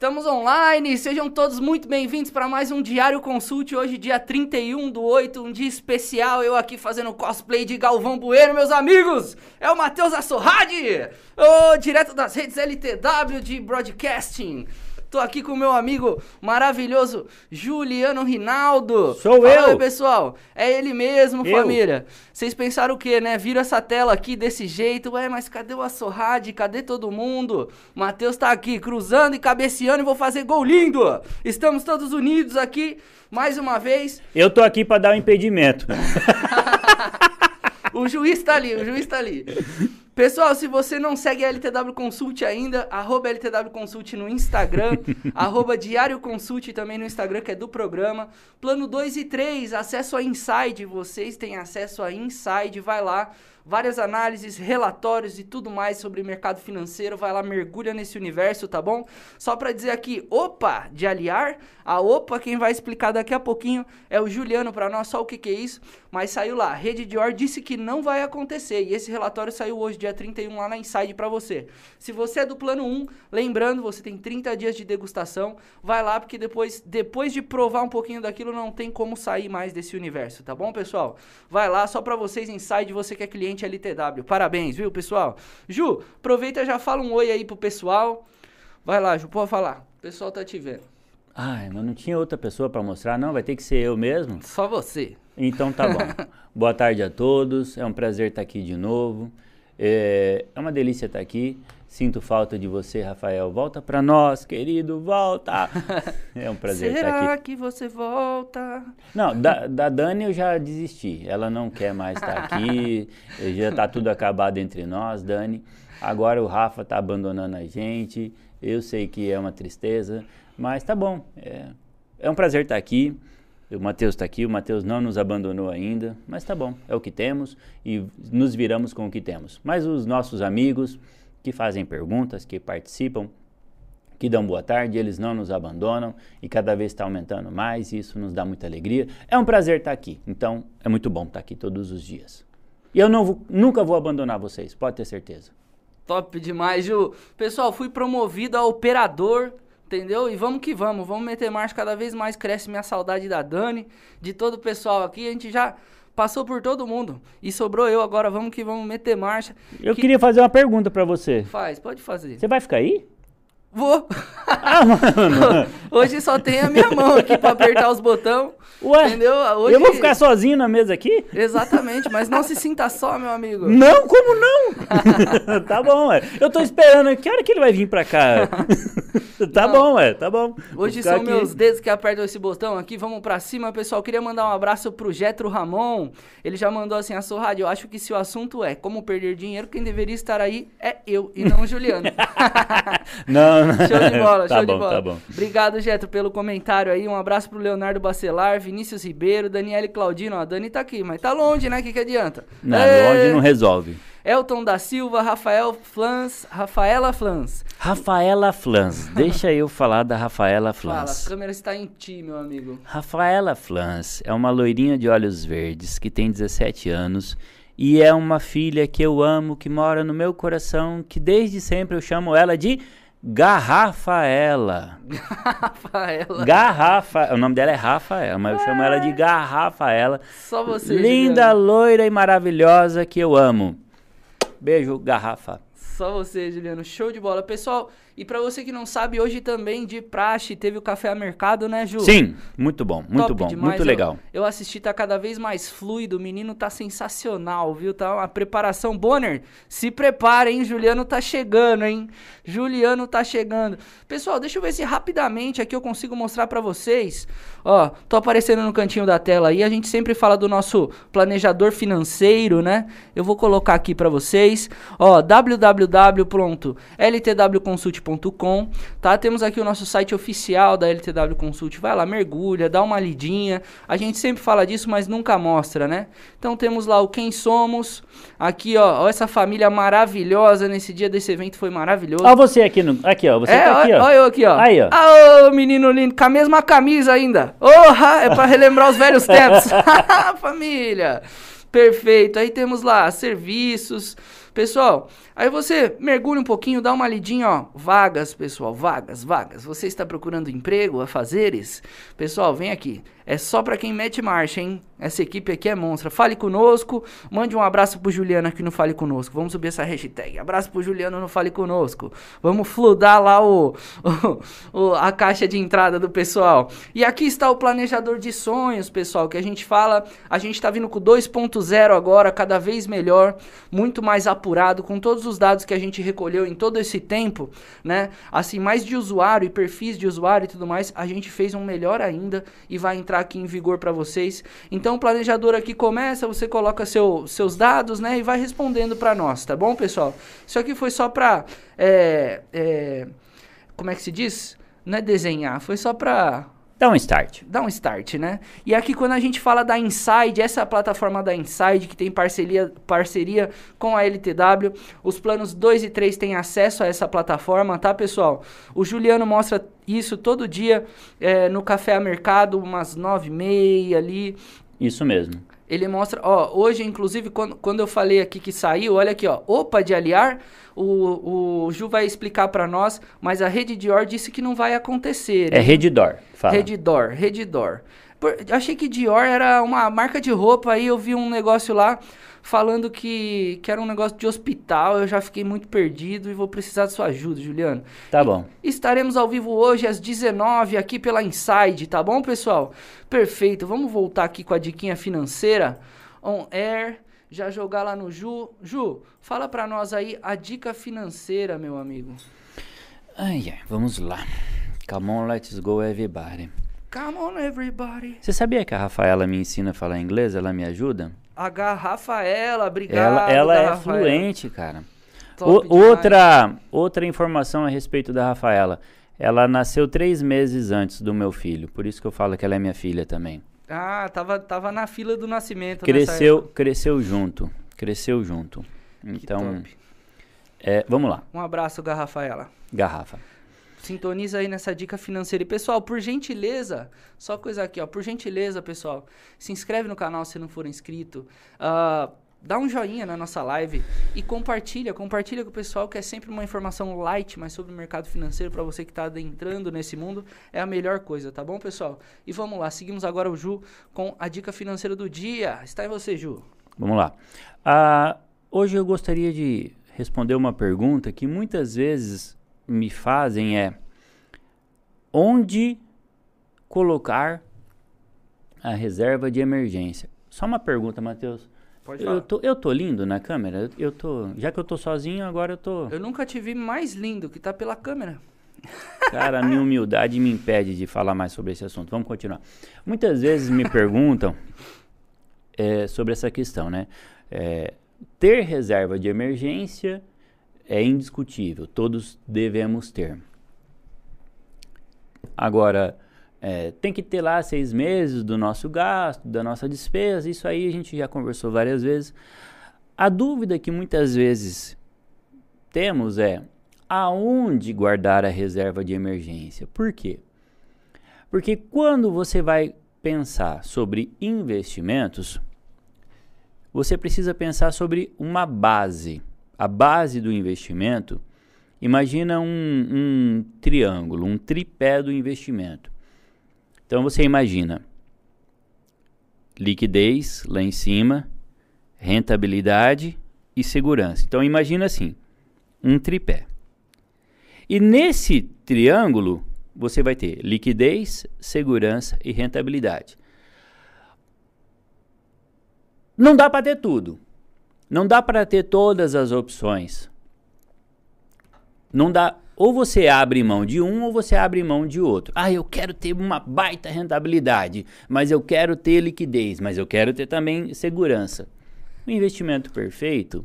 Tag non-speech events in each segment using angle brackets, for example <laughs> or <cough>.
Estamos online, sejam todos muito bem-vindos para mais um Diário Consulte. Hoje, dia 31 do 8, um dia especial. Eu aqui fazendo cosplay de Galvão Bueno, meus amigos. É o Matheus Assorrade, oh, direto das redes LTW de Broadcasting. Tô aqui com o meu amigo maravilhoso Juliano Rinaldo. Sou Fala eu. aí, pessoal. É ele mesmo, Eu. família. Vocês pensaram o quê, né? Viram essa tela aqui desse jeito. Ué, mas cadê o Assorrade? Cadê todo mundo? Matheus tá aqui cruzando e cabeceando e vou fazer gol lindo. Estamos todos unidos aqui mais uma vez. Eu tô aqui pra dar um impedimento. <laughs> O juiz tá ali, o juiz tá ali. Pessoal, se você não segue a LTW Consult ainda, arroba LTW Consult no Instagram, <laughs> arroba Diário Consult também no Instagram, que é do programa. Plano 2 e 3, acesso a Inside, vocês têm acesso a Inside, vai lá. Várias análises, relatórios e tudo mais sobre mercado financeiro, vai lá, mergulha nesse universo, tá bom? Só pra dizer aqui, opa, de aliar, a opa, quem vai explicar daqui a pouquinho é o Juliano pra nós, só o que que é isso, mas saiu lá, Rede Dior disse que não vai acontecer, e esse relatório saiu hoje, dia 31, lá na Inside pra você. Se você é do plano 1, lembrando, você tem 30 dias de degustação, vai lá, porque depois, depois de provar um pouquinho daquilo, não tem como sair mais desse universo, tá bom, pessoal? Vai lá, só pra vocês, Inside, você que é cliente LTW. Parabéns, viu, pessoal? Ju, aproveita e já fala um oi aí pro pessoal. Vai lá, Ju, pode falar. O pessoal tá te vendo. Ai, mas não tinha outra pessoa pra mostrar, não? Vai ter que ser eu mesmo? Só você. Então tá bom. <laughs> Boa tarde a todos. É um prazer estar aqui de novo. É, é uma delícia estar aqui. Sinto falta de você, Rafael. Volta pra nós, querido, volta. <laughs> É um prazer estar Será aqui. que você volta? Não, da, da Dani eu já desisti. Ela não quer mais estar aqui. <laughs> Já tá tudo acabado entre nós, Dani. Agora o Rafa tá abandonando a gente. Eu sei que é uma tristeza, mas tá bom. É, é um prazer estar aqui. O Matheus está aqui, o Matheus não nos abandonou ainda, mas tá bom, é o que temos e nos viramos com o que temos. Mas os nossos amigos que fazem perguntas, que participam, que dão boa tarde, eles não nos abandonam e cada vez está aumentando mais, e isso nos dá muita alegria. É um prazer estar aqui, então é muito bom estar aqui todos os dias. E eu não vou- nunca vou abandonar vocês, pode ter certeza. Top demais, Ju. Pessoal, fui promovido a operador, entendeu? E vamos que vamos, vamos meter marcha cada vez mais. Cresce minha saudade da Dani, de todo o pessoal aqui. A gente já passou por todo mundo e sobrou eu agora. Vamos que vamos meter marcha. Eu Que- queria fazer uma pergunta para você. Faz, pode fazer. Você vai ficar aí? Vou. Ah, mano. <laughs> Hoje só tem a minha mão aqui pra apertar os botões. Ué, Entendeu? Hoje... eu vou ficar sozinho na mesa aqui? Exatamente, mas não se sinta só, meu amigo. Não, como não? <laughs> tá bom, ué. Eu tô esperando. Que hora que ele vai vir pra cá? <laughs> tá Não. bom, ué. Tá bom. Hoje são aqui. meus dedos que apertam esse botão aqui. Vamos pra cima, pessoal. Queria mandar um abraço pro Getro Ramon. Ele já mandou assim: a sua rádio. Eu acho que se o assunto é como perder dinheiro, quem deveria estar aí é eu e não o Juliano. Não, Show de <laughs> bola, tá show bom, de bola. Tá bom, Obrigado, Getro, pelo comentário aí. Um abraço pro Leonardo Bacelar, Vinícius Ribeiro, Daniele Claudino. Ó, a Dani tá aqui, mas tá longe, né? O que, que adianta? Não, Ê! longe não resolve. Elton da Silva, Rafael Flans, Rafaela Flans. Rafaela Flans. <laughs> Deixa eu falar da Rafaela Fala, Flans. a câmera está em ti, meu amigo. Rafaela Flans é uma loirinha de olhos verdes que tem 17 anos e é uma filha que eu amo, que mora no meu coração, que desde sempre eu chamo ela de Garrafaela. Rafaela. Garrafa, o nome dela é Rafaela, mas eu chamo ela de Garrafaela. Só você, Linda, Juliano. loira e maravilhosa que eu amo. Beijo, Garrafa. Só você, Juliano. Show de bola. Pessoal, e pra você que não sabe, hoje também de praxe teve o Café a Mercado, né, Ju? Sim, muito bom, muito Top bom, demais. muito Eu- legal. Eu, assisti, tá cada vez mais fluido. O menino tá sensacional, viu? Tá uma preparação. Bonner, se prepara, hein? Juliano tá chegando, hein? Juliano tá chegando. Pessoal, deixa eu ver se rapidamente aqui eu consigo mostrar pra vocês. Ó, tô aparecendo no cantinho da tela aí. A gente sempre fala do nosso planejador financeiro, né? Eu vou colocar aqui pra vocês. Ó, www.ltwconsult.com, tá? Temos aqui o nosso site oficial da LTW Consult. Vai lá, mergulha, dá uma lidinha. A gente sempre fala disso, mas nunca mostra, né? Então temos lá o quem somos. Aqui, ó, ó essa família maravilhosa nesse dia desse evento foi maravilhoso. Ó você aqui, no, aqui ó, você é, tá aqui ó. ó eu aqui, ó. Aí, ó. Ah, ô, menino lindo, com a mesma camisa ainda. Porra, é pra relembrar os velhos <laughs> tempos. <laughs> Família. Perfeito. Aí temos lá serviços, Pessoal, aí você mergulha um pouquinho, dá uma lidinha, ó. Vagas, pessoal, vagas, vagas. Você está procurando emprego, a fazeres? Pessoal, vem aqui. É só para quem mete marcha, hein? Essa equipe aqui é monstra. Fale conosco. Mande um abraço pro Juliano aqui no Fale Conosco. Vamos subir essa hashtag. Abraço pro Juliano no Fale Conosco. Vamos fludar lá o, o, o, a caixa de entrada do pessoal. E aqui está o planejador de sonhos, pessoal, que a gente fala. A gente tá vindo com 2.0 agora, cada vez melhor, muito mais apurado, com todos os dados que a gente recolheu em todo esse tempo, né? Assim, mais de usuário e perfis de usuário e tudo mais, a gente fez um melhor ainda e vai entrar aqui em vigor para vocês. Então o planejador aqui começa, você coloca seu, seus dados, né, e vai respondendo para nós, tá bom, pessoal? Isso aqui foi só para é, é, como é que se diz? Não é desenhar, foi só para Dá um start. Dá um start, né? E aqui quando a gente fala da Inside, essa plataforma da Inside que tem parceria, parceria com a LTW, os planos 2 e 3 têm acesso a essa plataforma, tá, pessoal? O Juliano mostra isso todo dia é, no Café a Mercado, umas 9 e meia ali. Isso mesmo. Ele mostra, ó, hoje inclusive quando, quando eu falei aqui que saiu, olha aqui, ó, opa de aliar, o, o Ju vai explicar para nós, mas a Rede Dior disse que não vai acontecer. É Redditor, fala. Redditor, Redditor. Por, achei que Dior era uma marca de roupa, aí eu vi um negócio lá falando que, que era um negócio de hospital, eu já fiquei muito perdido e vou precisar de sua ajuda, Juliano. Tá bom. E estaremos ao vivo hoje às 19 aqui pela Inside, tá bom, pessoal? Perfeito. Vamos voltar aqui com a diquinha financeira on air já jogar lá no Ju. Ju, fala para nós aí a dica financeira, meu amigo. Ai, ai, vamos lá. Come on, let's go, everybody. Come on, everybody. Você sabia que a Rafaela me ensina a falar inglês? Ela me ajuda? A Rafaela, obrigado. Ela, ela é Rafaela. fluente, cara. O, outra, outra informação a respeito da Rafaela. Ela nasceu três meses antes do meu filho, por isso que eu falo que ela é minha filha também. Ah, tava, tava na fila do nascimento. Cresceu, cresceu junto. Cresceu junto. Então, é, vamos lá. Um abraço, Garrafaela. Garrafa. Sintoniza aí nessa dica financeira. E, pessoal, por gentileza, só coisa aqui, ó. Por gentileza, pessoal, se inscreve no canal se não for inscrito. Uh, dá um joinha na nossa live e compartilha, compartilha com o pessoal que é sempre uma informação light, mas sobre o mercado financeiro para você que está adentrando nesse mundo é a melhor coisa, tá bom, pessoal? E vamos lá, seguimos agora o Ju com a dica financeira do dia. Está em você, Ju. Vamos lá. Uh, hoje eu gostaria de responder uma pergunta que muitas vezes me fazem é onde colocar a reserva de emergência. Só uma pergunta, Matheus. Pode falar. Eu tô, eu tô lindo na câmera? Eu tô, já que eu tô sozinho, agora eu tô. Eu nunca te vi mais lindo que tá pela câmera. Cara, a minha humildade me impede de falar mais sobre esse assunto. Vamos continuar. Muitas vezes me <laughs> perguntam é, sobre essa questão, né? É, ter reserva de emergência é indiscutível, todos devemos ter. Agora, é, tem que ter lá seis meses do nosso gasto, da nossa despesa, isso aí a gente já conversou várias vezes. A dúvida que muitas vezes temos é aonde guardar a reserva de emergência. Por quê? Porque quando você vai pensar sobre investimentos, você precisa pensar sobre uma base. A base do investimento, imagina um, um triângulo, um tripé do investimento. Então você imagina liquidez lá em cima, rentabilidade e segurança. Então imagina assim, um tripé. E nesse triângulo você vai ter liquidez, segurança e rentabilidade. Não dá para ter tudo. Não dá para ter todas as opções. Não dá ou você abre mão de um ou você abre mão de outro. Ah, eu quero ter uma baita rentabilidade, mas eu quero ter liquidez, mas eu quero ter também segurança. O investimento perfeito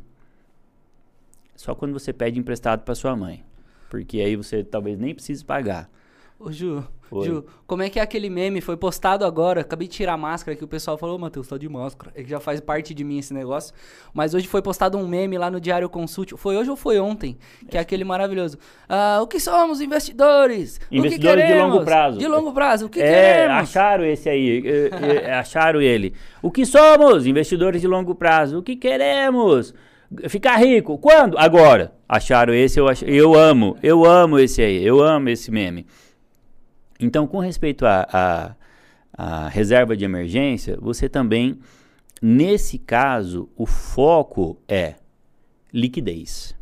só quando você pede emprestado para sua mãe, porque aí você talvez nem precise pagar. Ô Ju, Ju, como é que é aquele meme? Foi postado agora, acabei de tirar a máscara que o pessoal falou, Matheus, tá de máscara. É que já faz parte de mim esse negócio. Mas hoje foi postado um meme lá no Diário Consult. Foi hoje ou foi ontem? Que é aquele maravilhoso. Ah, o que somos investidores? Investidores de longo prazo. De longo prazo, o que é, queremos? acharam esse aí, acharam ele. O que somos? Investidores de longo prazo. O que queremos? Ficar rico. Quando? Agora. Acharam esse, eu, ach... eu amo. Eu amo esse aí. Eu amo esse meme. Então, com respeito à reserva de emergência, você também, nesse caso, o foco é liquidez.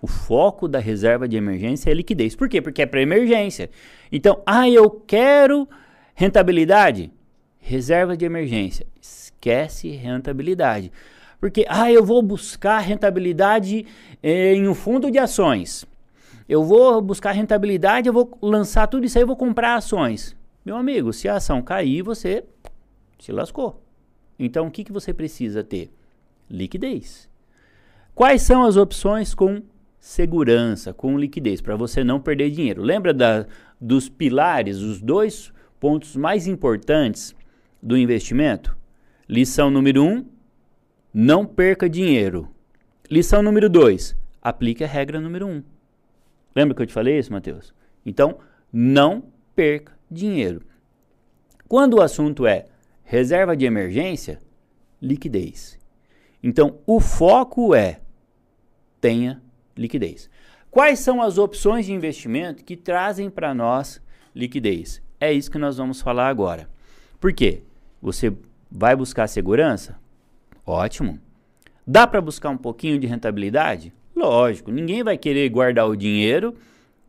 O foco da reserva de emergência é liquidez. Por quê? Porque é para emergência. Então, ah, eu quero rentabilidade. Reserva de emergência. Esquece rentabilidade. Porque, ah, eu vou buscar rentabilidade eh, em um fundo de ações. Eu vou buscar rentabilidade, eu vou lançar tudo isso aí, eu vou comprar ações. Meu amigo, se a ação cair, você se lascou. Então, o que, que você precisa ter? Liquidez. Quais são as opções com segurança, com liquidez, para você não perder dinheiro? Lembra da, dos pilares, os dois pontos mais importantes do investimento? Lição número um, não perca dinheiro. Lição número 2. Aplique a regra número 1. Um. Lembra que eu te falei isso, Matheus? Então, não perca dinheiro. Quando o assunto é reserva de emergência, liquidez. Então, o foco é tenha liquidez. Quais são as opções de investimento que trazem para nós liquidez? É isso que nós vamos falar agora. Por quê? Você vai buscar segurança? Ótimo. Dá para buscar um pouquinho de rentabilidade? Lógico, ninguém vai querer guardar o dinheiro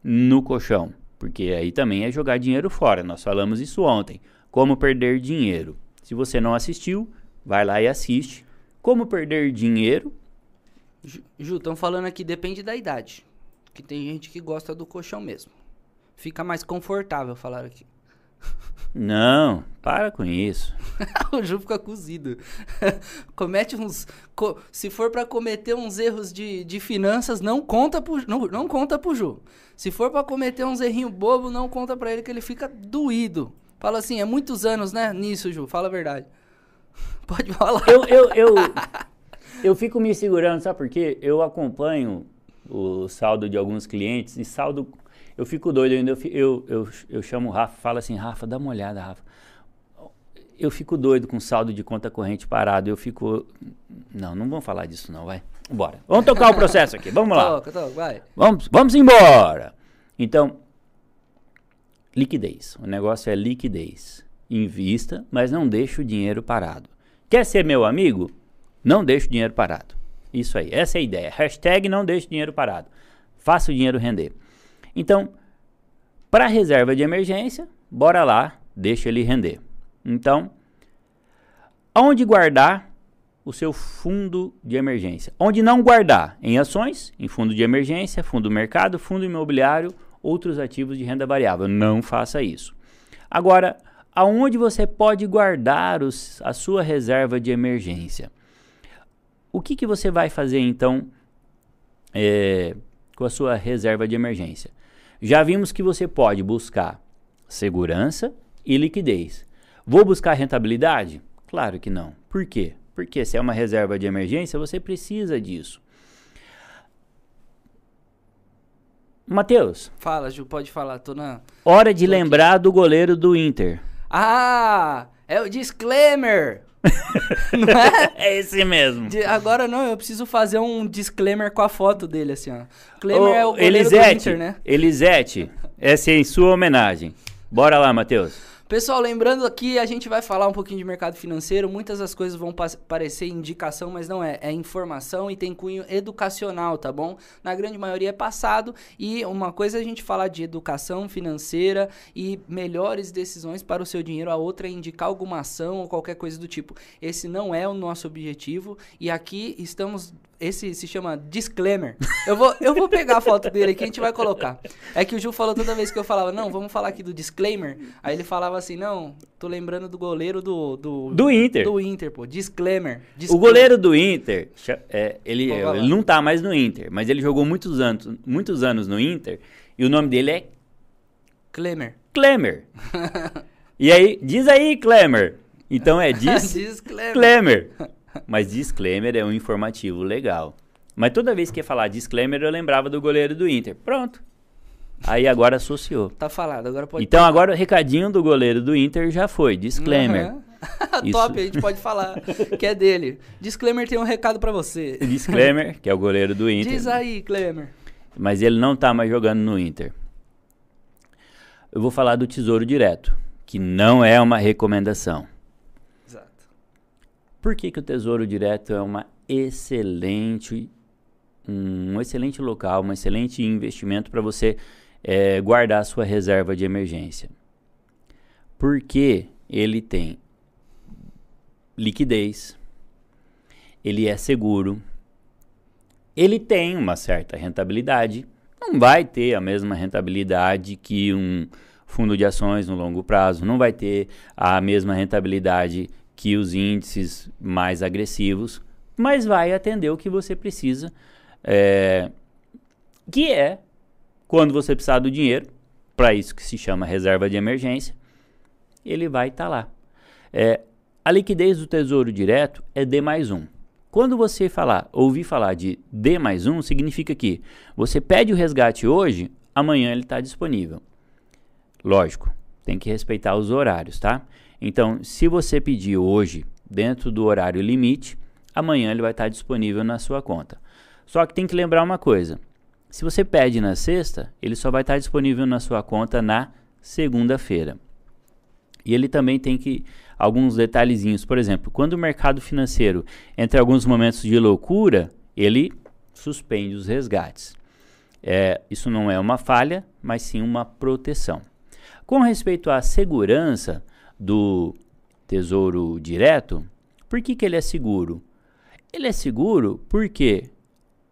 no colchão, porque aí também é jogar dinheiro fora. Nós falamos isso ontem. Como perder dinheiro. Se você não assistiu, vai lá e assiste. Como perder dinheiro. Ju, estão falando aqui, depende da idade. Que tem gente que gosta do colchão mesmo. Fica mais confortável falar aqui. <laughs> Não, para com isso. <laughs> o Ju fica cozido. <laughs> Comete uns. Co se for para cometer uns erros de, de finanças, não conta pro, não, não conta pro Ju. Se for para cometer uns errinhos bobo, não conta para ele que ele fica doído. Fala assim, é muitos anos, né? Nisso, Ju, fala a verdade. <laughs> Pode falar. Eu, eu, eu, eu fico me segurando, sabe por quê? Eu acompanho o saldo de alguns clientes e saldo eu fico doido, eu, eu, eu, eu, eu chamo o Rafa, falo assim, Rafa, dá uma olhada, Rafa. Eu fico doido com saldo de conta corrente parado, eu fico... Não, não vamos falar disso não, vai. Bora. Vamos tocar o processo aqui, vamos lá. Toca, toca, vai. Vamos, vamos embora. Então, liquidez. O negócio é liquidez. Invista, mas não deixe o dinheiro parado. Quer ser meu amigo? Não deixe o dinheiro parado. Isso aí, essa é a ideia. Hashtag não deixe o dinheiro parado. Faça o dinheiro render. Então, para reserva de emergência, bora lá, deixa ele render. Então, onde guardar o seu fundo de emergência? Onde não guardar? Em ações, em fundo de emergência, fundo mercado, fundo imobiliário, outros ativos de renda variável. Não faça isso. Agora, aonde você pode guardar os, a sua reserva de emergência? O que, que você vai fazer então é, com a sua reserva de emergência? Já vimos que você pode buscar segurança e liquidez. Vou buscar rentabilidade? Claro que não. Por quê? Porque se é uma reserva de emergência, você precisa disso. Matheus. Fala, Ju, pode falar, tô na. Hora de tô lembrar aqui. do goleiro do Inter. Ah, é o disclaimer. Não é? <laughs> É esse mesmo. De, agora não, eu preciso fazer um disclaimer com a foto dele, assim, ó. Disclaimer é o Elisete, do Inter, né? Elisete, essa é em sua homenagem. Bora lá, Matheus. Pessoal, lembrando aqui, a gente vai falar um pouquinho de mercado financeiro. Muitas das coisas vão parecer indicação, mas não é. É informação e tem cunho educacional, tá bom? Na grande maioria é passado. E uma coisa é a gente falar de educação financeira e melhores decisões para o seu dinheiro, a outra é indicar alguma ação ou qualquer coisa do tipo. Esse não é o nosso objetivo. E aqui estamos esse se chama disclaimer. Eu vou, eu vou pegar a foto dele aqui e a gente vai colocar. É que o Ju falou toda vez que eu falava, não, vamos falar aqui do disclaimer. Aí ele falava assim, não, tô lembrando do goleiro do. Do, do Inter. Do Inter, pô. Disclaimer. disclaimer. O goleiro do Inter, é, ele, ele não tá mais no Inter, mas ele jogou muitos anos, muitos anos no Inter e o nome dele é. Klemer. Klemer. <laughs> e aí, diz aí, Klemer. Então é <laughs> dis... Disclaimer. Klemer. Mas disclaimer é um informativo legal. Mas toda vez que ia falar disclaimer, eu lembrava do goleiro do Inter. Pronto. Aí agora associou. Tá falado, agora pode. Então agora o recadinho do goleiro do Inter já foi, disclaimer. Uhum. <laughs> Isso- Top, a gente pode falar que é dele. Disclaimer tem um recado pra você. Disclaimer, que é o goleiro do Inter. Diz aí, Clemer. Mas ele não tá mais jogando no Inter. Eu vou falar do Tesouro Direto, que não é uma recomendação. Por que, que o Tesouro Direto é uma excelente, um excelente local, um excelente investimento para você eh, guardar a sua reserva de emergência? Porque ele tem liquidez, ele é seguro, ele tem uma certa rentabilidade, não vai ter a mesma rentabilidade que um fundo de ações no longo prazo, não vai ter a mesma rentabilidade que os índices mais agressivos, mas vai atender o que você precisa, é, que é quando você precisar do dinheiro, para isso que se chama reserva de emergência, ele vai estar lá. É, a liquidez do Tesouro Direto é D mais um. Quando você falar, ouvir falar de D mais um, significa que você pede o resgate hoje, amanhã ele está disponível. Lógico, tem que respeitar os horários, tá? Então, se você pedir hoje, dentro do horário limite, amanhã ele vai estar disponível na sua conta. Só que tem que lembrar uma coisa: se você pede na sexta, ele só vai estar disponível na sua conta na segunda-feira. E ele também tem que alguns detalhezinhos, por exemplo, quando o mercado financeiro entra em alguns momentos de loucura, ele suspende os resgates. É, isso não é uma falha, mas sim uma proteção. Com respeito à segurança do Tesouro Direto, por que, que ele é seguro? Ele é seguro porque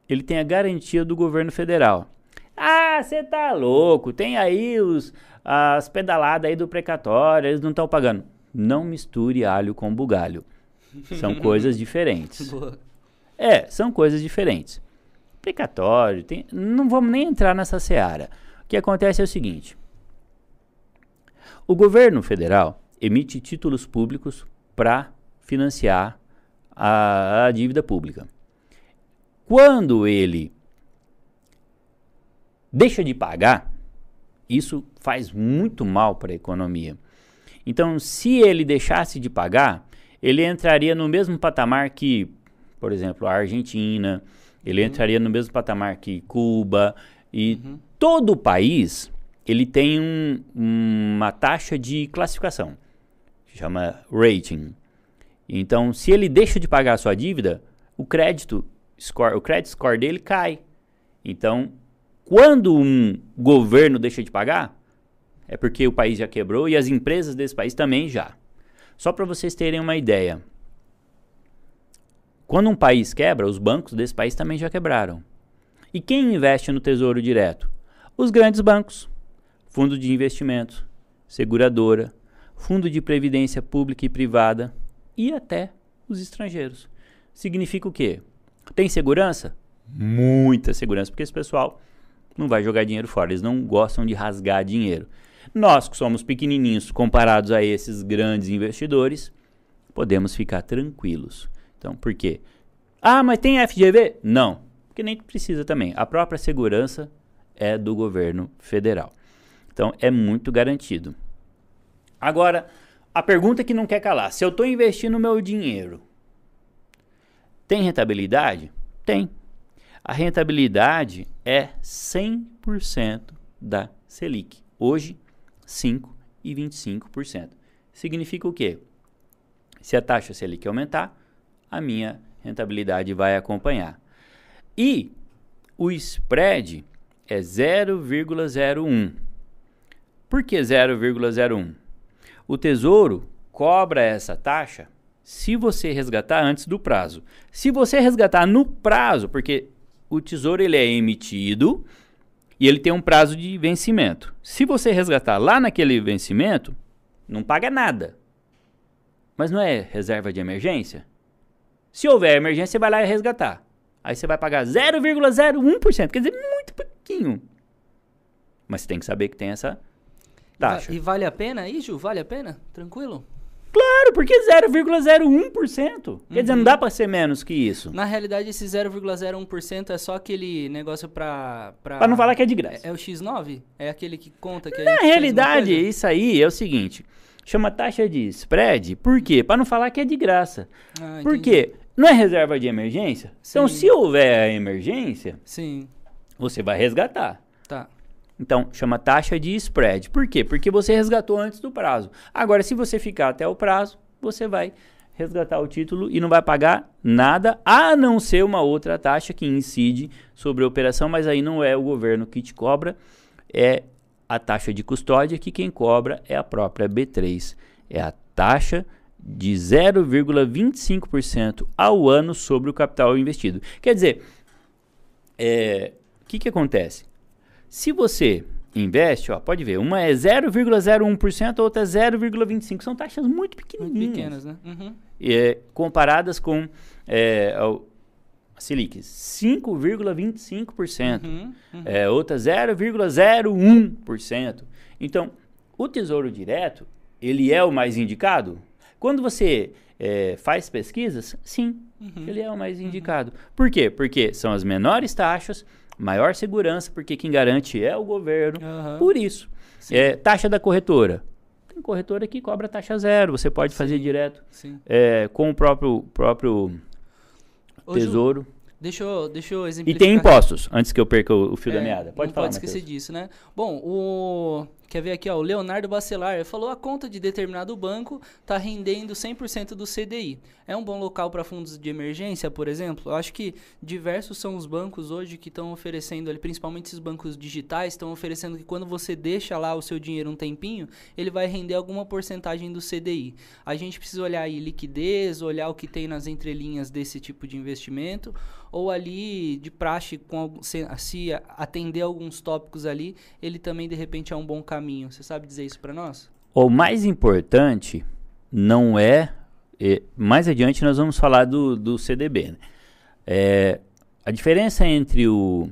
ele tem a garantia do governo federal. Ah, você tá louco, tem aí os, as pedaladas aí do precatório, eles não estão pagando. Não misture alho com bugalho. São <laughs> coisas diferentes. <laughs> Boa. É, são coisas diferentes. Precatório, tem, não vamos nem entrar nessa seara. O que acontece é o seguinte: o governo federal emite títulos públicos para financiar a, a dívida pública. Quando ele deixa de pagar, isso faz muito mal para a economia. Então, se ele deixasse de pagar, ele entraria no mesmo patamar que, por exemplo, a Argentina, ele entraria no mesmo patamar que Cuba e todo o país ele tem um- uma taxa de classificação, que chama rating. Então, se ele deixa de pagar a sua dívida, o crédito score, o credit score dele cai. Então, quando um governo deixa de pagar, é porque o país já quebrou e as empresas desse país também já. Só para vocês terem uma ideia. Quando um país quebra, os bancos desse país também já quebraram. E quem investe no Tesouro Direto? Os grandes bancos, fundo de investimento, seguradora, fundo de previdência pública e privada e até os estrangeiros. Significa o quê? Tem segurança? Muita segurança, porque esse pessoal não vai jogar dinheiro fora, eles não gostam de rasgar dinheiro. Nós, que somos pequenininhos comparados a esses grandes investidores, podemos ficar tranquilos. Então, por quê? Ah, mas tem FGV? Não, porque nem precisa também. A própria segurança é do governo federal. Então, é muito garantido. Agora, a pergunta que não quer calar: se eu estou investindo meu dinheiro, tem rentabilidade? Tem. A rentabilidade é 100% da Selic. Hoje, 5,25%. Significa o quê? Se a taxa Selic aumentar, a minha rentabilidade vai acompanhar. E o spread é 0,01. Por que 0,01? O Tesouro cobra essa taxa se você resgatar antes do prazo. Se você resgatar no prazo, porque o Tesouro ele é emitido e ele tem um prazo de vencimento. Se você resgatar lá naquele vencimento, não paga nada. Mas não é reserva de emergência? Se houver emergência, você vai lá e resgatar. Aí você vai pagar 0,01%, quer dizer, muito pouquinho. Mas você tem que saber que tem essa taxa. E vale a pena aí, Ju? Vale a pena? Tranquilo? Claro, porque 0,01%. Quer dizer, não dá para ser menos que isso. Na realidade, esse 0,01% é só aquele negócio pra... Pra, Pra não falar que é de graça. É, é o X9? É aquele que conta que a Na realidade, isso aí é o seguinte. Chama taxa de spread. Por quê? Para não falar que é de graça. Ah, Por quê? Não é reserva de emergência? Então, Sim. se houver emergência, Sim, você vai resgatar. Então, chama taxa de spread. Por quê? Porque você resgatou antes do prazo. Agora, se você ficar até o prazo, você vai resgatar o título e não vai pagar nada, a não ser uma outra taxa que incide sobre a operação, mas aí não é o governo que te cobra, é a taxa de custódia, que quem cobra é a própria B3. É a taxa de 0,25% ao ano sobre o capital investido. Quer dizer, é, o que, que acontece? Se você investe, ó, pode ver, uma é 0,01%, a outra é 0,25%. São taxas muito Muito pequenininhas. pequenas, né? Uhum. é, comparadas com é, a Selic, 5,25%. Uhum. Uhum. É, outra 0,01%. Então, o Tesouro Direto, ele é o mais indicado? Quando você é, faz pesquisas, sim, Uhum. ele é o mais indicado. Por quê? Porque são as menores taxas, maior segurança, porque quem garante é o governo. Aham. Por isso. Sim. É, taxa da corretora. Tem corretora que cobra taxa zero, você pode fazer direto Sim. é, com o próprio, próprio Ô, Ju, tesouro. deixa, eu, deixa eu E exemplificar. tem impostos, antes que eu perca o, o fio da É, meada. Pode não falar, pode esquecer Matheus. disso, né? Bom, o quer ver aqui, ó, o Leonardo Bacelar falou a conta de determinado banco está rendendo 100% do CDI. É um bom local para fundos de emergência, por exemplo? Eu acho que diversos são os bancos hoje que estão oferecendo, principalmente esses bancos digitais, estão oferecendo que quando você deixa lá o seu dinheiro um tempinho, ele vai render alguma porcentagem do CDI. A gente precisa olhar aí liquidez, olhar o que tem nas entrelinhas desse tipo de investimento, ou ali de praxe, com, se, se atender alguns tópicos ali, ele também de repente é um bom caminho. Você sabe dizer isso para nós? O mais importante não é. é, mais adiante nós vamos falar do, do CDB. né? É, a diferença entre o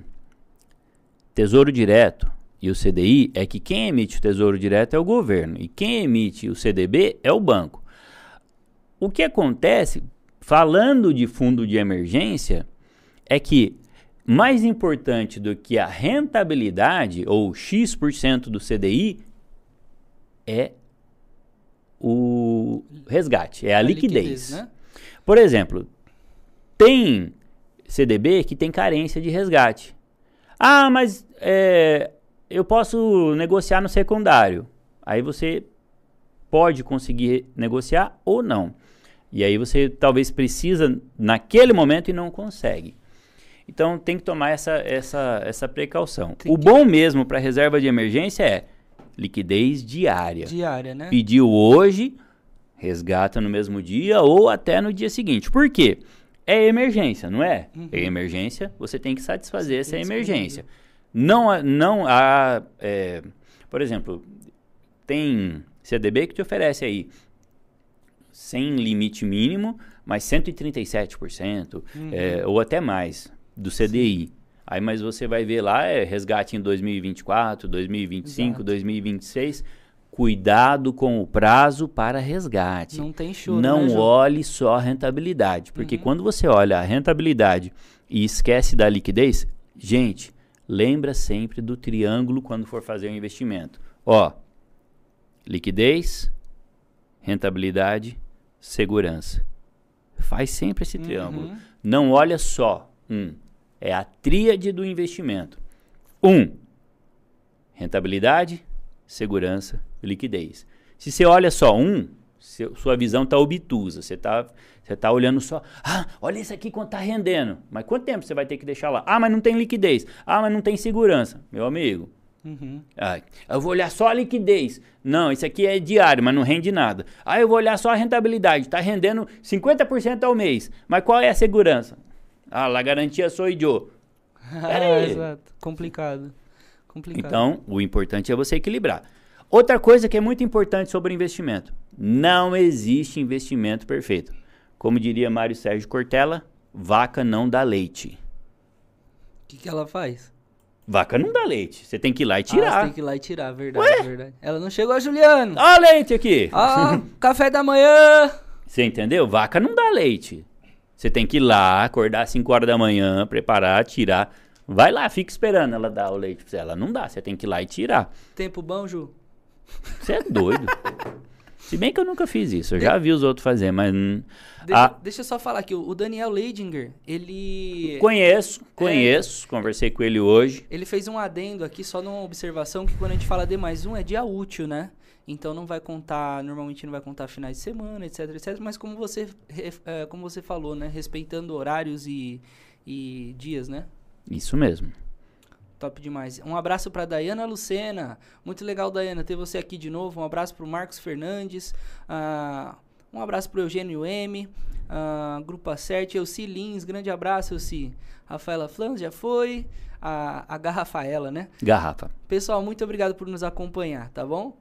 Tesouro Direto e o CDI é que quem emite o Tesouro Direto é o governo e quem emite o CDB é o banco. O que acontece, falando de fundo de emergência, é que mais importante do que a rentabilidade ou X% do CDI é o resgate, é a, liquidez. né? Por exemplo, tem CDB que tem carência de resgate. Ah, mas é, eu posso negociar no secundário. Aí você pode conseguir negociar ou não. E aí você talvez precisa naquele momento e não consegue. Então tem que tomar essa, essa, essa precaução. Tem O que- bom mesmo para reserva de emergência é liquidez diária. Diária, né? Pediu hoje, resgata no mesmo dia ou até no dia seguinte. Por quê? É emergência, não é? É emergência, você tem que satisfazer essa emergência. Não, há- não há, é, por exemplo, tem CDB que te oferece aí sem limite mínimo, mas 137%, é, ou até mais do CDI. Aí, mas você vai ver lá, é resgate em 2024, 2025, Exato. 2026. Cuidado com o prazo para resgate. Não tem choro, Não né, olhe só a rentabilidade, porque quando você olha a rentabilidade e esquece da liquidez, gente, lembra sempre do triângulo quando for fazer um investimento. Ó, liquidez, rentabilidade, segurança. Faz sempre esse triângulo. Uhum. Não olha só um. É a tríade do investimento. Um, rentabilidade, segurança liquidez. Se você olha só um, seu- sua visão está obtusa. Você está você tá olhando só, ah, olha isso aqui quanto está rendendo. Mas quanto tempo você vai ter que deixar lá? Ah, mas não tem liquidez. Ah, mas não tem segurança. Meu amigo, Uhum. ah, eu vou olhar só a liquidez. Não, isso aqui é diário, mas não rende nada. Ah, eu vou olhar só a rentabilidade. Está rendendo 50% ao mês. Mas qual é a segurança? Ah, la garantia sou eu. Pera <laughs> Ah, exato. Complicado. Complicado. Então, o importante é você equilibrar. Outra coisa que é muito importante sobre investimento: não existe investimento perfeito. Como diria Mário Sérgio Cortella, vaca não dá leite. O que, que ela faz? Vaca não dá leite. Você tem que ir lá e Ah, você tirar. tem que ir lá e tirar, verdade, verdade. Ela não chegou, Juliano. Ó, leite aqui. Ah, <laughs> café da manhã. Você entendeu? Vaca não dá leite. Você tem que ir lá, acordar às 5 horas da manhã, preparar, tirar. Vai lá, fica esperando ela dar o leite pra você. Ela não dá, você tem que ir lá e tirar. Tempo bom, Ju? Você é doido. <laughs> Se bem que eu nunca fiz isso, eu já vi os outros fazer, mas. hum, Deixa, ah, deixa eu só falar aqui, o Daniel Leidinger, ele... conheço, conheço, conversei com ele hoje. Ele fez um adendo aqui, só numa observação, que quando a gente fala D mais um é dia útil, né? Então não vai contar, normalmente não vai contar finais de semana, etc, etc. Mas como você, eh, como você falou, né? Respeitando horários e, e dias, né? Isso mesmo. Top demais. Um abraço para Dayana Lucena. Muito legal, Dayana, ter você aqui de novo. Um abraço para Marcos Fernandes. ah, um abraço para Eugênio M. ah, Grupo Acerte. Elci Lins. Grande abraço, Elci. Rafaela Flans já foi. A, a Garrafaela, né? Garrafa. Pessoal, muito obrigado por nos acompanhar, tá bom?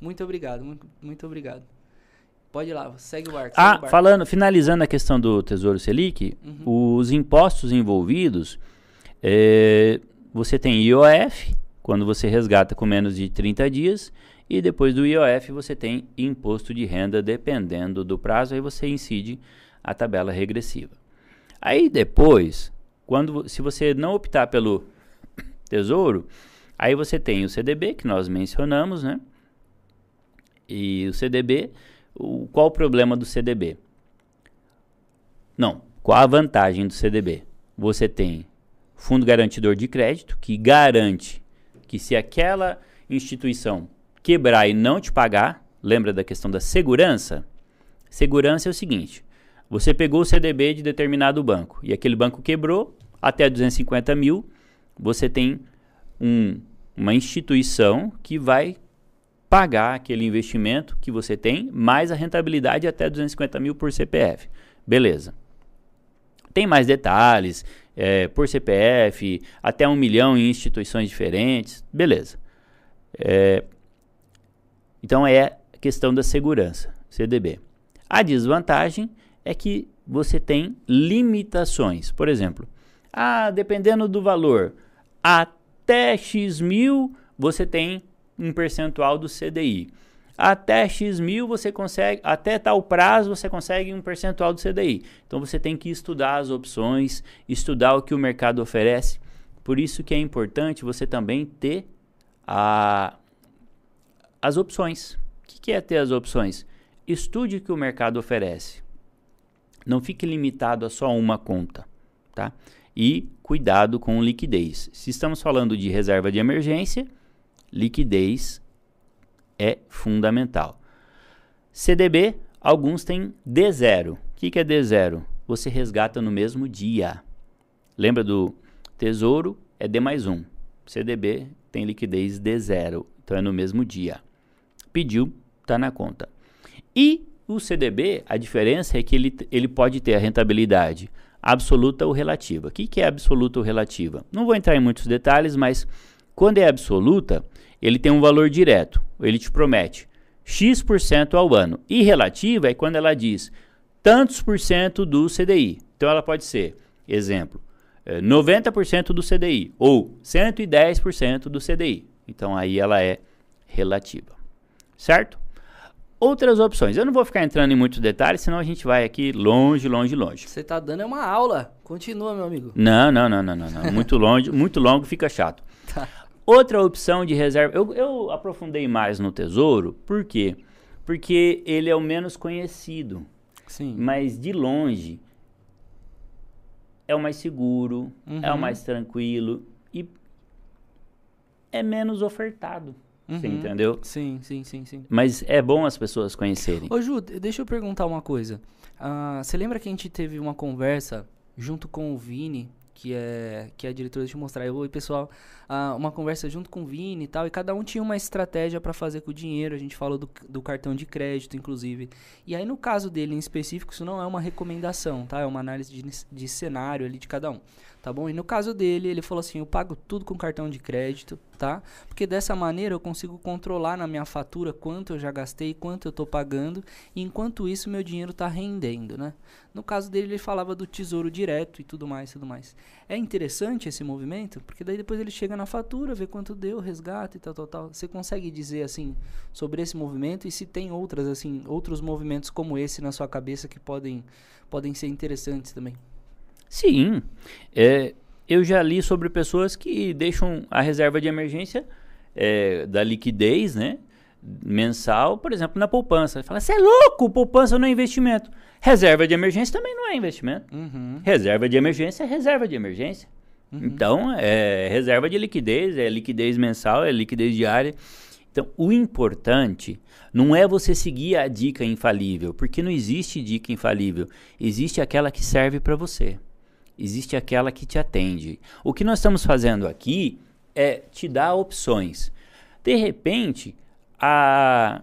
Muito obrigado, muito, muito obrigado. Pode ir lá, segue o barco. o Ah, barco. falando, finalizando a questão do Tesouro Selic, os impostos envolvidos, é, você tem IOF, quando você resgata com menos de 30 dias, e depois do IOF você tem imposto de renda, dependendo do prazo, aí você incide a tabela regressiva. Aí depois, quando se você não optar pelo <coughs> Tesouro, aí você tem o CDB, que nós mencionamos, né? E o CDB, o, qual o problema do CDB? Não, qual a vantagem do CDB? Você tem fundo garantidor de crédito, que garante que se aquela instituição quebrar e não te pagar, lembra da questão da segurança? Segurança é o seguinte: você pegou o CDB de determinado banco e aquele banco quebrou até 250 mil, você tem um- uma instituição que vai pagar aquele investimento que você tem, mais a rentabilidade até 250 mil por CPF. Beleza. Tem mais detalhes, é, por CPF, até um milhão em instituições diferentes. Beleza. É, então é questão da segurança, CDB. A desvantagem é que você tem limitações. Por exemplo, ah, dependendo do valor, até X mil você tem um percentual do CDI. Até X mil você consegue, até tal prazo você consegue um percentual do CDI. Então você tem que estudar as opções, estudar o que o mercado oferece. Por isso que é importante você também ter a, as opções. O que, que é ter as opções? Estude o que o mercado oferece. Não fique limitado a só uma conta, tá? E cuidado com liquidez. Se estamos falando de reserva de emergência, liquidez é fundamental. CDB, alguns têm D0. O que, que é D0? Você resgata no mesmo dia. Lembra do Tesouro? É D mais 1. CDB tem liquidez D0. Então é no mesmo dia. Pediu, está na conta. E o CDB, a diferença é que ele, ele pode ter a rentabilidade absoluta ou relativa. O que, que é absoluta ou relativa? Não vou entrar em muitos detalhes, mas quando é absoluta, ele tem um valor direto. Ele te promete X% ao ano. E relativa é quando ela diz tantos por cento do CDI. Então ela pode ser, exemplo, eh, 90% do CDI ou 110% do CDI. Então aí ela é relativa. Certo? Outras opções. Eu não vou ficar entrando em muitos detalhes, senão a gente vai aqui longe, longe, longe. Você tá dando é uma aula. Continua, meu amigo. Não, não, não, não, não, não. Muito <laughs> longe, muito longo fica chato. Outra opção de reserva, eu, eu aprofundei mais no Tesouro, por quê? Porque ele é o menos conhecido, Sim. mas de longe é o mais seguro, é o Uhum. mais tranquilo e é menos ofertado. Você Uhum. entendeu? Sim, sim, sim, sim. Mas é bom as pessoas conhecerem. Ô Ju, deixa eu perguntar uma coisa. Ah, Você lembra que a gente teve uma conversa junto com o Vini, que é, que é diretor, deixa eu mostrar. aí. Oi, pessoal. Ah, uma conversa junto com o Vini e tal, e cada um tinha uma estratégia para fazer com o dinheiro. A gente falou do, do cartão de crédito, inclusive. E aí, no caso dele em específico, isso não é uma recomendação, tá? É uma análise de, de cenário ali de cada um, tá bom? E no caso dele, ele falou assim: eu pago tudo com cartão de crédito, tá? Porque dessa maneira eu consigo controlar na minha fatura quanto eu já gastei, quanto eu tô pagando, e enquanto isso meu dinheiro tá rendendo, né? No caso dele, ele falava do tesouro direto e tudo mais, tudo mais. É interessante esse movimento, porque daí depois ele chega na fatura, vê quanto deu, resgata e tal, tal, tal. Você consegue dizer assim sobre esse movimento e se tem outras assim, outros movimentos como esse na sua cabeça que podem podem ser interessantes também? Sim. É, eu já li sobre pessoas que deixam a reserva de emergência é, da liquidez, né? Mensal, por exemplo, na poupança. Fala, você é louco, poupança não é investimento. Reserva de emergência também não é investimento. Uhum. Reserva de emergência é reserva de emergência. Uhum. Então, é reserva de liquidez, é liquidez mensal, é liquidez diária. Então, o importante não é você seguir a dica infalível, porque não existe dica infalível. Existe aquela que serve para você. Existe aquela que te atende. O que nós estamos fazendo aqui é te dar opções. De repente, a,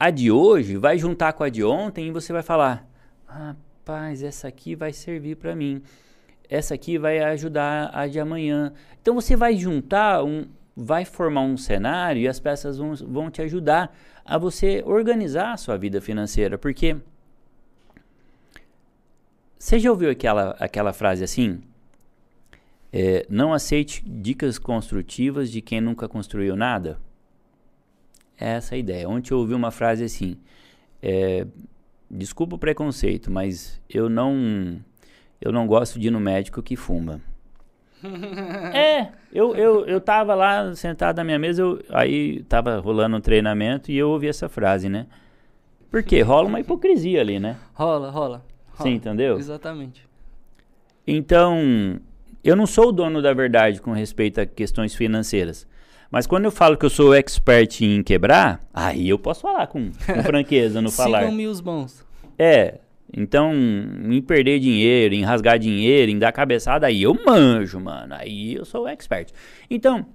a de hoje vai juntar com a de ontem e você vai falar: rapaz, essa aqui vai servir para mim. Essa aqui vai ajudar a de amanhã. Então você vai juntar, um, vai formar um cenário e as peças vão, vão te ajudar a você organizar a sua vida financeira. Porque você já ouviu aquela, aquela frase assim? É, não aceite dicas construtivas de quem nunca construiu nada? É essa a ideia. Ontem eu ouvi uma frase assim: é, desculpa o preconceito, mas eu não eu não gosto de ir no médico que fuma. <laughs> é, eu, eu, eu tava lá sentado na minha mesa, eu, aí tava rolando um treinamento e eu ouvi essa frase, né? Porque rola uma hipocrisia ali, né? Rola, rola. rola. Você entendeu? Exatamente. Então, eu não sou o dono da verdade com respeito a questões financeiras. Mas quando eu falo que eu sou expert em quebrar, aí eu posso falar com, com <laughs> franqueza no falar. Sigam-me os bons. É, então, em perder dinheiro, em rasgar dinheiro, em dar cabeçada, aí eu manjo, mano. Aí eu sou expert. Então,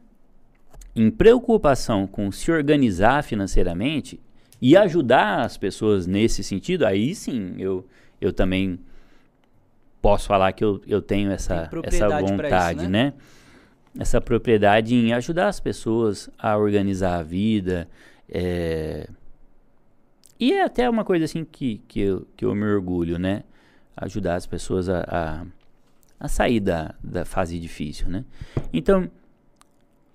em preocupação com se organizar financeiramente e ajudar as pessoas nesse sentido, aí sim eu, eu também posso falar que eu, eu tenho essa, essa vontade, isso, né? né? Essa propriedade em ajudar as pessoas a organizar a vida. É... E é até uma coisa assim que, que, eu, que eu me orgulho, né? Ajudar as pessoas a, a, a sair da, da fase difícil, né? Então,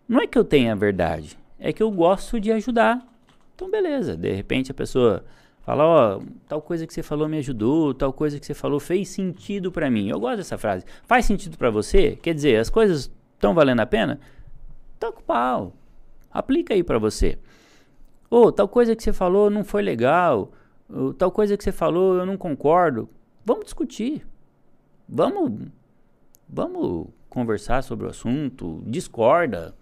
não é que eu tenha a verdade, é que eu gosto de ajudar. Então, beleza. De repente a pessoa Fala, ó, tal coisa que você falou me ajudou, tal coisa que você falou fez sentido para mim. Eu gosto dessa frase. Faz sentido para você? Quer dizer, as coisas estão valendo a pena? Toca o pau. Aplica aí para você. Ou tal coisa que você falou não foi legal. Ou, tal coisa que você falou eu não concordo. Vamos discutir. Vamos vamos conversar sobre o assunto. Discorda.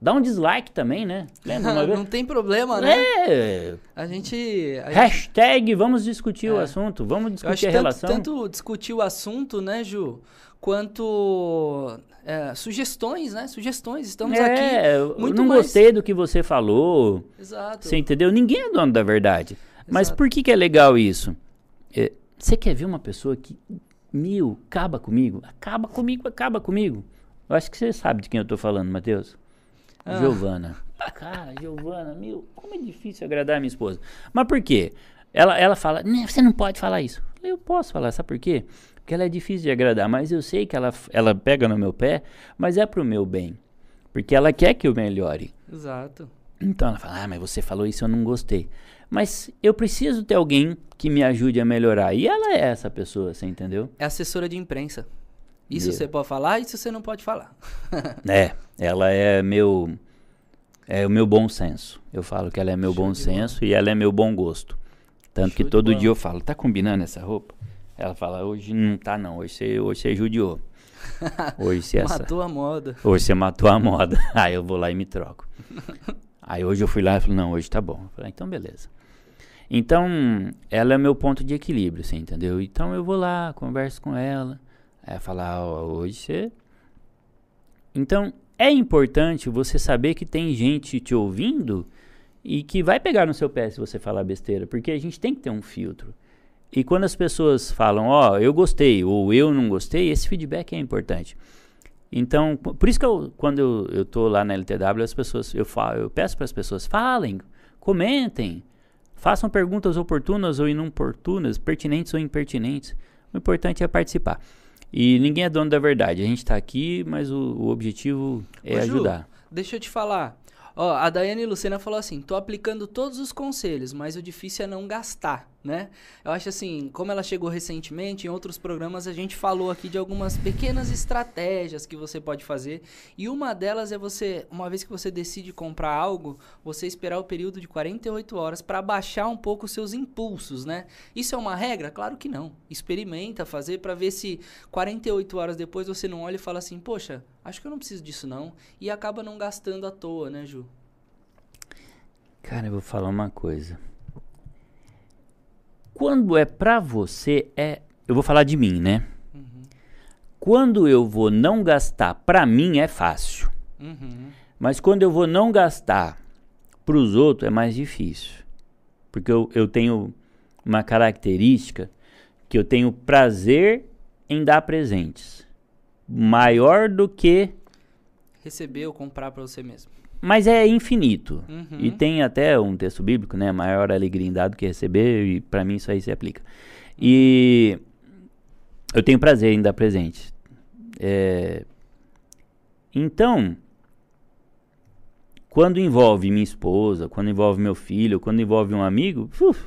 Dá um dislike também, né? Lembra uma <laughs> vez? Não tem problema, né? É. A gente. A Hashtag gente... vamos discutir é. o assunto, vamos discutir a tanto, relação. Tanto discutir o assunto, né, Ju? Quanto é, sugestões, né? Sugestões. Estamos é, aqui. Muito não mais... gostei do que você falou. Exato. Você entendeu? Ninguém é dono da verdade. Exato. Mas por que, que é legal isso? É, você quer ver uma pessoa que, meu, acaba comigo? Acaba comigo, acaba comigo. Eu acho que você sabe de quem eu tô falando, Matheus. Ah. Giovana. Cara, Giovana, meu, como é difícil agradar a minha esposa. Mas por quê? Ela, ela fala, você não pode falar isso. Eu posso falar, sabe por quê? Porque ela é difícil de agradar, mas eu sei que ela, ela pega no meu pé, mas é pro meu bem. Porque ela quer que eu melhore. Exato. Então ela fala, ah, mas você falou isso, eu não gostei. Mas eu preciso ter alguém que me ajude a melhorar. E ela é essa pessoa, você entendeu? É assessora de imprensa. Isso você pode falar, isso você não pode falar. <laughs> é, ela é meu é o meu bom senso. Eu falo que ela é meu Show bom senso bola. e ela é meu bom gosto. Tanto Show que todo dia eu falo, tá combinando essa roupa? Ela fala, hoje não tá não, hoje você, hoje você judiou. <laughs> Hoje você essa... matou a moda. Hoje você matou a moda. <laughs> Aí eu vou lá e me troco. <laughs> Aí hoje eu fui lá e falei, não, hoje tá bom. Eu falei, então beleza. Então, ela é meu ponto de equilíbrio, você entendeu? Então eu vou lá, converso com ela. Aí falar, oh, hoje você. Então, é importante você saber que tem gente te ouvindo e que vai pegar no seu pé se você falar besteira, porque a gente tem que ter um filtro. E quando as pessoas falam, ó, oh, eu gostei ou eu não gostei, esse feedback é importante. Então, por isso que eu, quando eu, eu tô lá na LTW, as pessoas, eu, falo, eu peço para as pessoas, falem, comentem, façam perguntas oportunas ou inoportunas, pertinentes ou impertinentes. O importante é participar. E ninguém é dono da verdade. A gente está aqui, mas o, o objetivo é Ô, Ju, ajudar. Deixa eu te falar. Ó, a Daiane Lucena falou assim: tô aplicando todos os conselhos, mas o difícil é não gastar, né? Eu acho assim, como ela chegou recentemente, em outros programas a gente falou aqui de algumas pequenas estratégias que você pode fazer. E uma delas é você, uma vez que você decide comprar algo, você esperar o período de 48 horas para baixar um pouco os seus impulsos, né? Isso é uma regra? Claro que não. Experimenta fazer para ver se 48 horas depois você não olha e fala assim: poxa, acho que eu não preciso disso não. E acaba não gastando à toa, né, Ju? Cara, eu vou falar uma coisa. Quando é pra você, é. Eu vou falar de mim, né? Quando eu vou não gastar pra mim, é fácil. Uhum. Mas quando eu vou não gastar pros outros, é mais difícil. Porque eu, eu tenho uma característica que eu tenho prazer em dar presentes. Maior do que. Receber ou comprar para você mesmo. Mas é infinito. Uhum. E tem até um texto bíblico, né? Maior alegria em dar do que receber, e pra mim isso aí se aplica. E eu tenho prazer em dar presente. É, Então, quando envolve minha esposa, quando envolve meu filho, quando envolve um amigo, uf,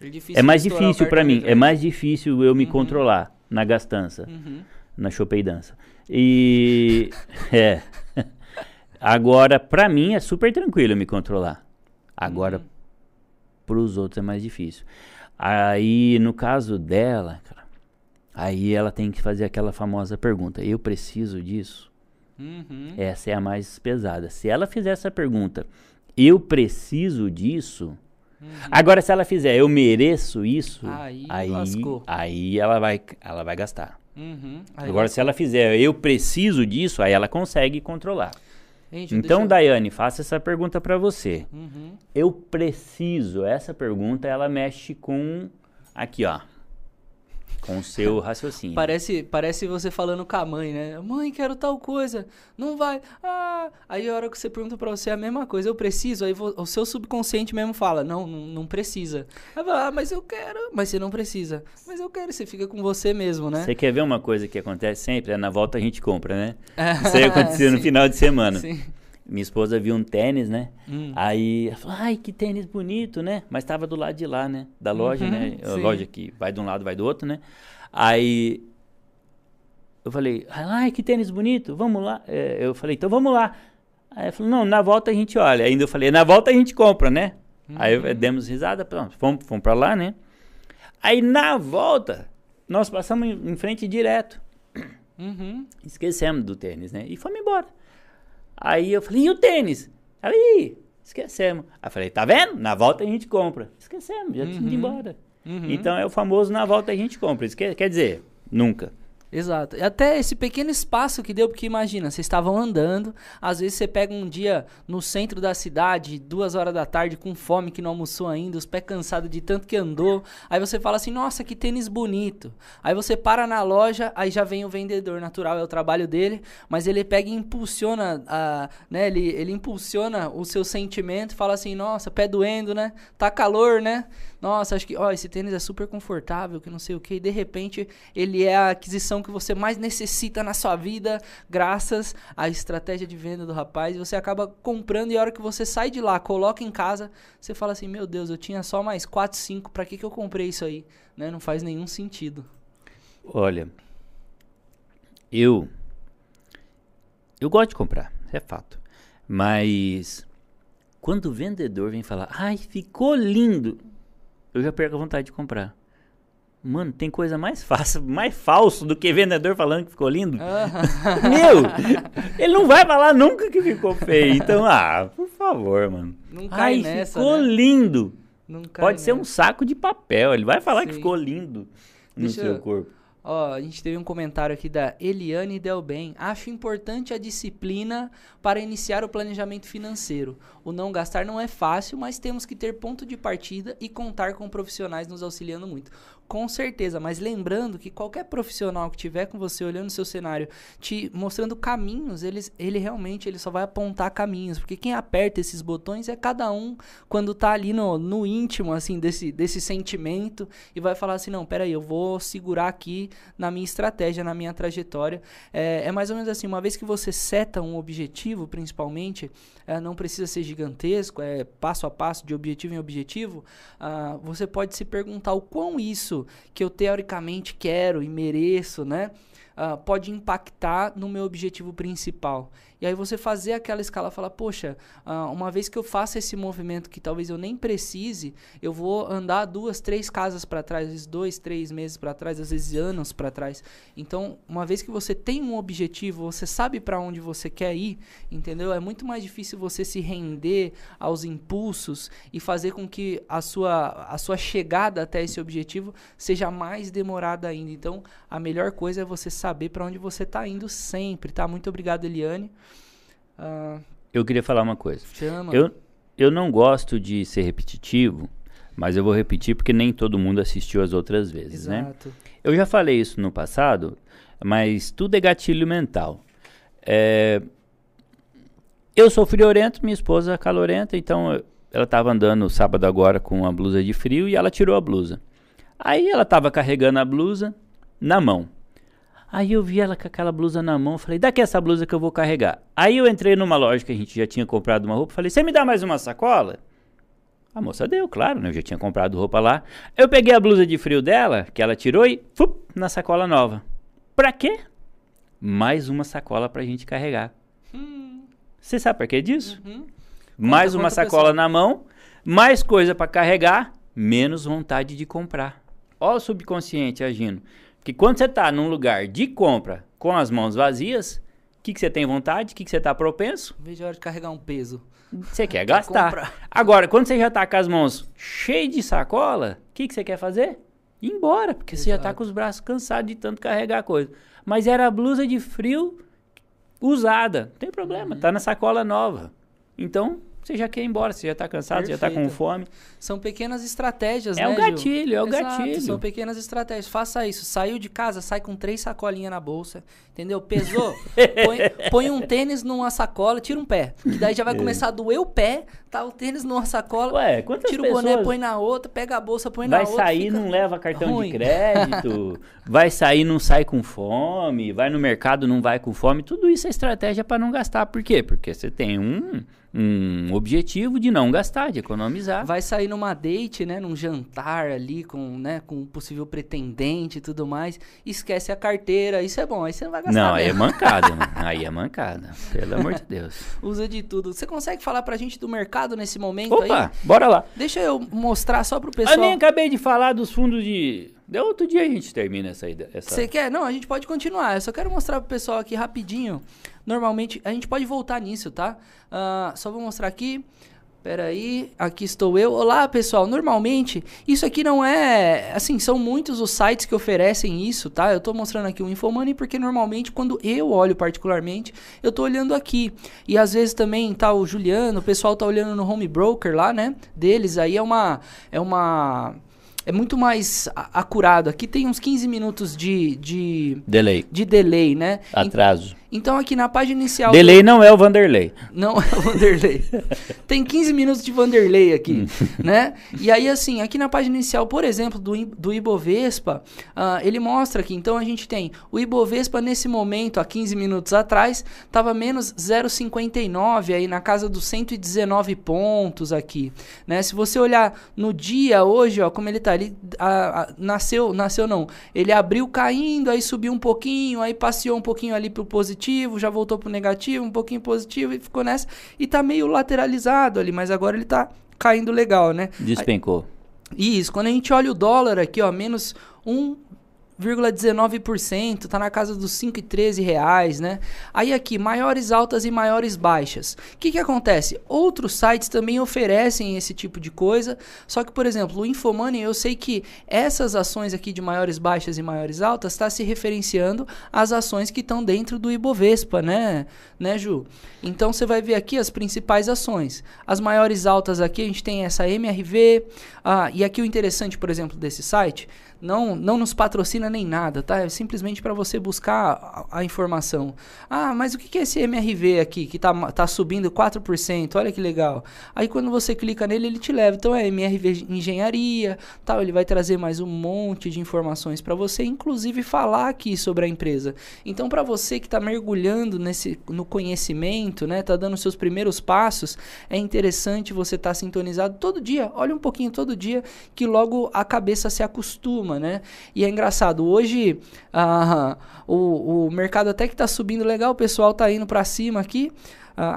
É, é mais difícil de mim. É crédito. mais difícil eu me Uhum. controlar na gastança Uhum. na chopeidança. E <laughs> é. Agora, pra mim é super tranquilo me controlar. Agora, Uhum. pros outros é mais difícil. Aí, no caso dela, cara, aí ela tem que fazer aquela famosa pergunta: eu preciso disso? Uhum. Essa é a mais pesada. Se ela fizer essa pergunta, eu preciso disso? Agora, se ela fizer, eu mereço isso? Uhum. Aí aí, lascou. aí ela vai, ela vai gastar. Uhum. Agora, lá- se ela fizer, eu preciso disso, aí ela consegue controlar. Então, eu- Daiane, faça essa pergunta pra você. Uhum. Eu preciso. Essa pergunta, ela mexe com. Aqui, ó. Com o seu <laughs> raciocínio. Parece, parece você falando com a mãe, né? Mãe, quero tal coisa. Não vai. Ah. Aí a hora que você pergunta pra você é a mesma coisa. Eu preciso. Aí o seu subconsciente mesmo fala: Não, não, não precisa. Aí fala: Ah, mas eu quero. Mas você não precisa. Mas eu quero. Você fica com você mesmo, né? Você quer ver uma coisa que acontece sempre? É na volta a gente compra, né? <laughs> Isso aí aconteceu no final de semana. Sim. Minha esposa viu um tênis, né? Hum. Aí ela falou, ai, que tênis bonito, né? Mas tava do lado de lá, né? Da loja, Uhum, né? Sim. loja que vai de um lado, vai do outro, né? Aí eu falei, ai, que tênis bonito, vamos lá. É, eu falei, então vamos lá. Aí ela falou, não, na volta a gente olha. Ainda eu falei, na volta a gente compra, né? Aí Uhum. eh, demos risada, pronto, fomos, fomos pra lá, né? Aí na volta, nós passamos em, em frente direto. Uhum. Esquecemos do tênis, né? E fomos embora. Aí eu falei, e o tênis? Aí, esquecemos. Aí eu falei, tá vendo? Na volta a gente compra. Esquecemos, já tínhamos ido embora. Uhum. Então é o famoso na volta a gente compra. Isso quer, quer dizer, nunca. Exato. E até esse pequeno espaço que deu, porque imagina, vocês estavam andando, às vezes você pega um dia no centro da cidade, duas horas da tarde, com fome, que não almoçou ainda, os pés cansados de tanto que andou. Aí você fala assim, nossa, que tênis bonito. Aí você para na loja, aí já vem o vendedor natural, é o trabalho dele, mas ele pega e impulsiona, a, né, ele, ele impulsiona o seu sentimento, fala assim, nossa, pé doendo, né? Tá calor, né? Nossa, acho que, ó, esse tênis é super confortável, que não sei o que, e de repente ele é a aquisição que você mais necessita na sua vida, graças à estratégia de venda do rapaz, e você acaba comprando e a hora que você sai de lá, coloca em casa, você fala assim, meu Deus, eu tinha só mais 4, 5, pra que que eu comprei isso aí? Né? Não faz nenhum sentido. Olha, eu. Eu gosto de comprar, é fato. Mas quando o vendedor vem falar, ai, ficou lindo, eu já perco a vontade de comprar. Mano, tem coisa mais fácil, <laughs> mais falso do que vendedor falando que ficou lindo? <laughs> Meu, ele não vai falar nunca que ficou feio. Então, ah, por favor, mano. Não cai Ai, nessa, ficou né? lindo. Não cai Pode ser um nessa. saco de papel. Ele vai falar que Sim. ficou lindo no Deixa seu eu- corpo. Ó, a gente teve um comentário aqui da Eliane Delbem. Acho importante a disciplina para iniciar o planejamento financeiro. O não gastar não é fácil, mas temos que ter ponto de partida e contar com profissionais nos auxiliando muito. Com certeza, mas lembrando que qualquer profissional que tiver com você olhando o seu cenário, te mostrando caminhos, eles, ele realmente ele só vai apontar caminhos, porque quem aperta esses botões é cada um quando tá ali no, no íntimo assim desse, desse sentimento e vai falar assim, não, peraí, eu vou segurar aqui na minha estratégia, na minha trajetória. É, é mais ou menos assim, uma vez que você seta um objetivo, principalmente, é, não precisa ser gigantesco, é passo a passo, de objetivo em objetivo, uh, você pode se perguntar o quão isso que eu teoricamente quero e mereço, né? Uh, pode impactar no meu objetivo principal. E aí você fazer aquela escala, falar, poxa, uh, uma vez que eu faça esse movimento que talvez eu nem precise, eu vou andar duas, três casas para trás, às vezes dois, três meses para trás, às vezes anos para trás. Então, uma vez que você tem um objetivo, você sabe para onde você quer ir, entendeu? É muito mais difícil você se render aos impulsos e fazer com que a sua, a sua chegada até esse objetivo seja mais demorada ainda. Então, a melhor coisa é você saber para onde você está indo sempre, tá? Muito obrigado, Eliane. Uh, eu queria falar uma coisa. Chama. Eu, eu não gosto de ser repetitivo, mas eu vou repetir porque nem todo mundo assistiu as outras vezes, né? Exato. né? Eu já falei isso no passado, mas tudo é gatilho mental. É, eu sou friorento, minha esposa é calorenta, então ela estava andando sábado agora com uma blusa de frio e ela tirou a blusa. Aí ela estava carregando a blusa na mão. Aí eu vi ela com aquela blusa na mão, falei, daqui essa blusa que eu vou carregar. Aí eu entrei numa loja que a gente já tinha comprado uma roupa, falei, você me dá mais uma sacola? A moça deu, claro, né? Eu já tinha comprado roupa lá. Eu peguei a blusa de frio dela, que ela tirou, e fup, na sacola nova. Pra quê? Mais uma sacola pra gente carregar. Hum. Você hum. sabe por que disso? Uhum. Mais uma sacola pessoa. na mão, mais coisa para carregar, menos vontade de comprar. Ó o subconsciente agindo. Que quando você está num lugar de compra com as mãos vazias, o que, que você tem vontade? O que, que você está propenso? Veja a hora de carregar um peso. Você quer <laughs> gastar. Agora, quando você já está com as mãos cheias de sacola, o que, que você quer fazer? Ir embora, porque Exato. você já está com os braços cansados de tanto carregar coisa. Mas era a blusa de frio usada. Não tem problema, uhum. tá na sacola nova. Então, você já quer ir embora, você já está cansado, Perfeito. já está com fome. São pequenas estratégias, é né, o gatilho, Gil? é o Exato, gatilho. São pequenas estratégias. Faça isso. Saiu de casa, sai com três sacolinhas na bolsa, entendeu? Pesou, <laughs> põe, põe, um tênis numa sacola, tira um pé. Que daí já vai é. começar a doer o pé, tá o tênis numa sacola, Ué, quantas tira o boné, põe na outra, pega a bolsa, põe vai na outra. Vai sair, não leva cartão ruim. de crédito, <laughs> vai sair, não sai com fome, vai no mercado, não vai com fome. Tudo isso é estratégia para não gastar. Por quê? Porque você tem um um objetivo de não gastar, de economizar. Vai sair numa date, né, num jantar ali com, né, com um possível pretendente e tudo mais, esquece a carteira, isso é bom, aí você não vai gastar Não, mesmo. aí é mancada, <laughs> aí é mancada, pelo amor de Deus. Usa de tudo. Você consegue falar pra gente do mercado nesse momento Opa, aí? bora lá. Deixa eu mostrar só pro pessoal. Eu nem acabei de falar dos fundos de... Deu outro dia a gente termina essa ideia. Você quer? Não, a gente pode continuar. Eu só quero mostrar pro pessoal aqui rapidinho Normalmente, a gente pode voltar nisso, tá? Uh, só vou mostrar aqui. Pera aí, aqui estou eu. Olá, pessoal. Normalmente, isso aqui não é. Assim, são muitos os sites que oferecem isso, tá? Eu estou mostrando aqui o Infomoney porque normalmente, quando eu olho particularmente, eu estou olhando aqui. E às vezes também tá o Juliano, o pessoal tá olhando no home broker lá, né? Deles. Aí é uma. É uma é muito mais acurado. Aqui tem uns 15 minutos de, de delay. De delay, né? Atraso. Então aqui na página inicial. Delay do... não é o Vanderlei. Não é o Vanderlei. Tem 15 minutos de Vanderlei aqui, hum. né? E aí, assim, aqui na página inicial, por exemplo, do, do Ibovespa, uh, ele mostra que então a gente tem o Ibovespa nesse momento, há 15 minutos atrás, estava menos 0,59 aí na casa dos 119 pontos aqui, né? Se você olhar no dia hoje, ó, como ele tá ali, a, a, nasceu, nasceu não, ele abriu caindo, aí subiu um pouquinho, aí passeou um pouquinho ali pro positivo positivo, já voltou pro negativo, um pouquinho positivo e ficou nessa. E tá meio lateralizado ali, mas agora ele tá caindo legal, né? Despencou. Aí, isso, quando a gente olha o dólar aqui, ó, menos 1 0,19%, tá na casa dos 5,13 reais, né? Aí aqui, maiores altas e maiores baixas. O que que acontece? Outros sites também oferecem esse tipo de coisa, só que, por exemplo, o Infomoney, eu sei que essas ações aqui de maiores baixas e maiores altas está se referenciando às ações que estão dentro do Ibovespa, né? Né, Ju? Então você vai ver aqui as principais ações. As maiores altas aqui, a gente tem essa MRV, ah, e aqui o interessante, por exemplo, desse site, não, não nos patrocina nem nada, tá? É simplesmente para você buscar a, a, informação. Ah, mas o que é esse MRV aqui que tá, tá subindo 4%? Olha que legal. Aí quando você clica nele, ele te leva. Então é MRV Engenharia, tal. Ele vai trazer mais um monte de informações para você, inclusive falar aqui sobre a empresa. Então para você que está mergulhando nesse no conhecimento, né, tá dando seus primeiros passos, é interessante você estar tá sintonizado todo dia. Olha um pouquinho todo dia que logo a cabeça se acostuma né? E é engraçado, hoje uh, o, o mercado até que está subindo legal, o pessoal está indo para cima aqui,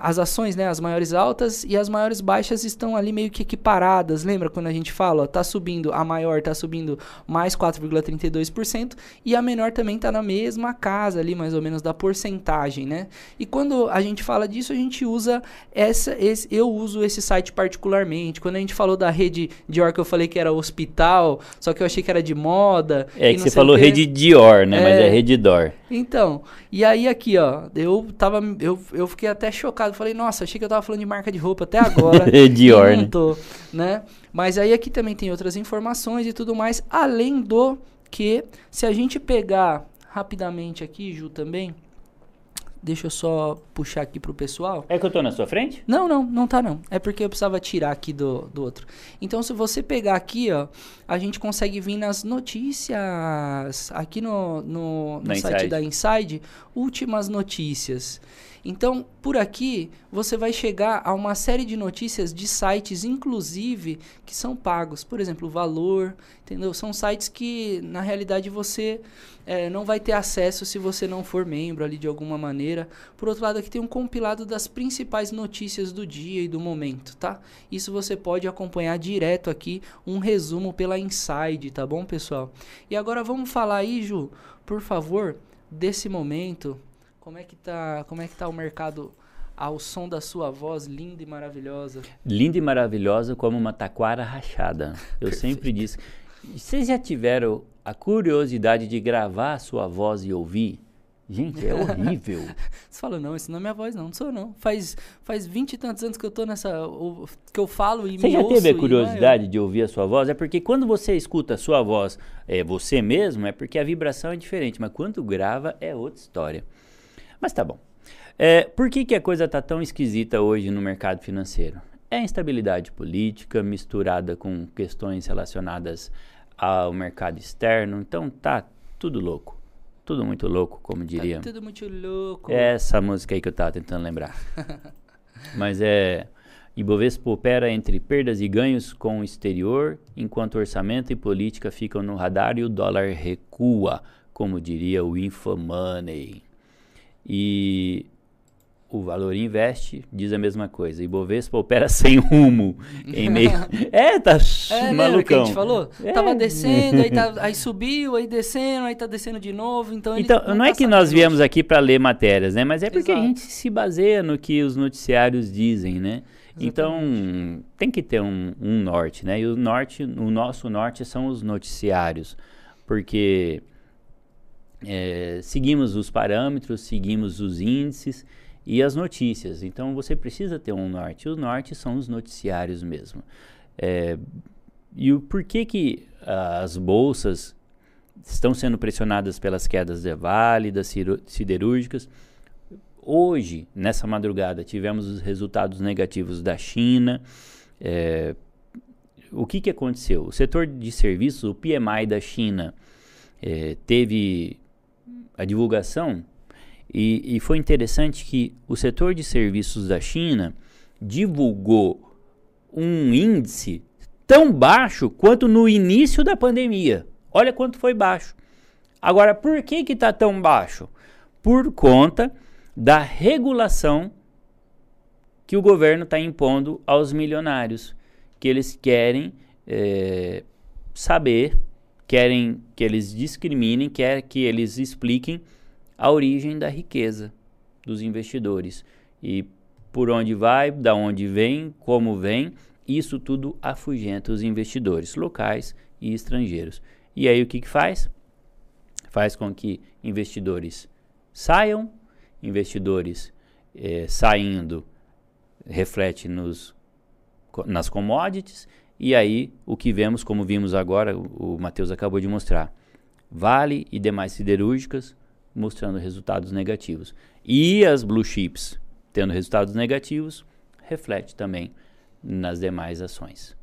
as ações, né, as maiores altas e as maiores baixas estão ali meio que equiparadas. Lembra quando a gente fala, ó, tá subindo, a maior tá subindo mais 4,32% e a menor também tá na mesma casa ali, mais ou menos da porcentagem, né? E quando a gente fala disso, a gente usa essa esse, eu uso esse site particularmente. Quando a gente falou da rede Dior que eu falei que era hospital, só que eu achei que era de moda. É que você falou rede Dior, né? É, Mas é rede Dor. Então, e aí aqui, ó, eu tava eu, eu fiquei até chocado. Falei, nossa, achei que eu tava falando de marca de roupa até agora. <laughs> Dior, né? Tô, né? Mas aí aqui também tem outras informações e tudo mais, além do que se a gente pegar rapidamente aqui, Ju, também, Deixa eu só puxar aqui pro pessoal. É que eu tô na sua frente? Não, não, não tá não. É porque eu precisava tirar aqui do, do outro. Então, se você pegar aqui, ó, a gente consegue vir nas notícias. Aqui no, no, no site Inside. da Inside, últimas notícias. Então, por aqui, você vai chegar a uma série de notícias de sites, inclusive, que são pagos. Por exemplo, o Valor, entendeu? São sites que, na realidade, você é, não vai ter acesso se você não for membro ali de alguma maneira. Por outro lado, aqui tem um compilado das principais notícias do dia e do momento, tá? Isso você pode acompanhar direto aqui, um resumo pela Inside, tá bom, pessoal? E agora vamos falar aí, Ju, por favor, desse momento como é que tá, como é que tá o mercado ao som da sua voz linda e maravilhosa? Linda e maravilhosa como uma taquara rachada. Eu sempre disse. Vocês já tiveram a curiosidade de gravar a sua voz e ouvir? Gente, é horrível. <laughs> Você fala, não, isso não é minha voz, não, não sou não. Faz faz vinte e tantos anos que eu tô nessa. que eu falo e você me Você já teve a curiosidade de ouvir a sua voz? É porque quando você escuta a sua voz, é, você mesmo, é porque a vibração é diferente, mas quando grava é outra história. Mas tá bom. É, por que, que a coisa tá tão esquisita hoje no mercado financeiro? É a instabilidade política misturada com questões relacionadas ao mercado externo. Então tá tudo louco. Tudo muito louco, como diria. Tá tudo muito louco. É essa música aí que eu tava tentando lembrar. <laughs> Mas é. Ibovespa opera entre perdas e ganhos com o exterior, enquanto orçamento e política ficam no radar e o dólar recua, como diria o Infomoney. E o Valor Investe diz a mesma coisa. Ibovespa opera <laughs> sem rumo. Em meio... <laughs> é, tá é, malucão. a gente falou? É. Tava descendo, aí, tá, aí subiu, aí descendo, aí tá descendo de novo. Então, então não, não é tá que nós viemos aqui para ler matérias, né? Mas é porque Exato. a gente se baseia no que os noticiários dizem, né? Exatamente. Então, tem que ter um, um norte, né? E o norte, o nosso norte são os noticiários. Porque é, seguimos os parâmetros, seguimos os índices e as notícias. Então você precisa ter um norte. O norte são os noticiários mesmo. É, e o porquê que as bolsas estão sendo pressionadas pelas quedas de Vale, das siderúrgicas? Hoje, nessa madrugada, tivemos os resultados negativos da China. É, o que, que aconteceu? O setor de serviços, o PMI da China, é, teve a divulgação e, e foi interessante que o setor de serviços da China divulgou um índice tão baixo quanto no início da pandemia. Olha quanto foi baixo. Agora, por que que está tão baixo? Por conta da regulação que o governo está impondo aos milionários, que eles querem é, saber querem que eles discriminem, quer que eles expliquem a origem da riqueza dos investidores e por onde vai, da onde vem, como vem, isso tudo afugenta os investidores locais e estrangeiros. E aí o que, que faz? Faz com que investidores saiam, investidores eh, saindo reflete nos, nas commodities, e aí o que vemos, como vimos agora, o, Matheus acabou de mostrar, Vale e demais siderúrgicas mostrando resultados negativos. E as blue chips tendo resultados negativos, reflete também nas demais ações.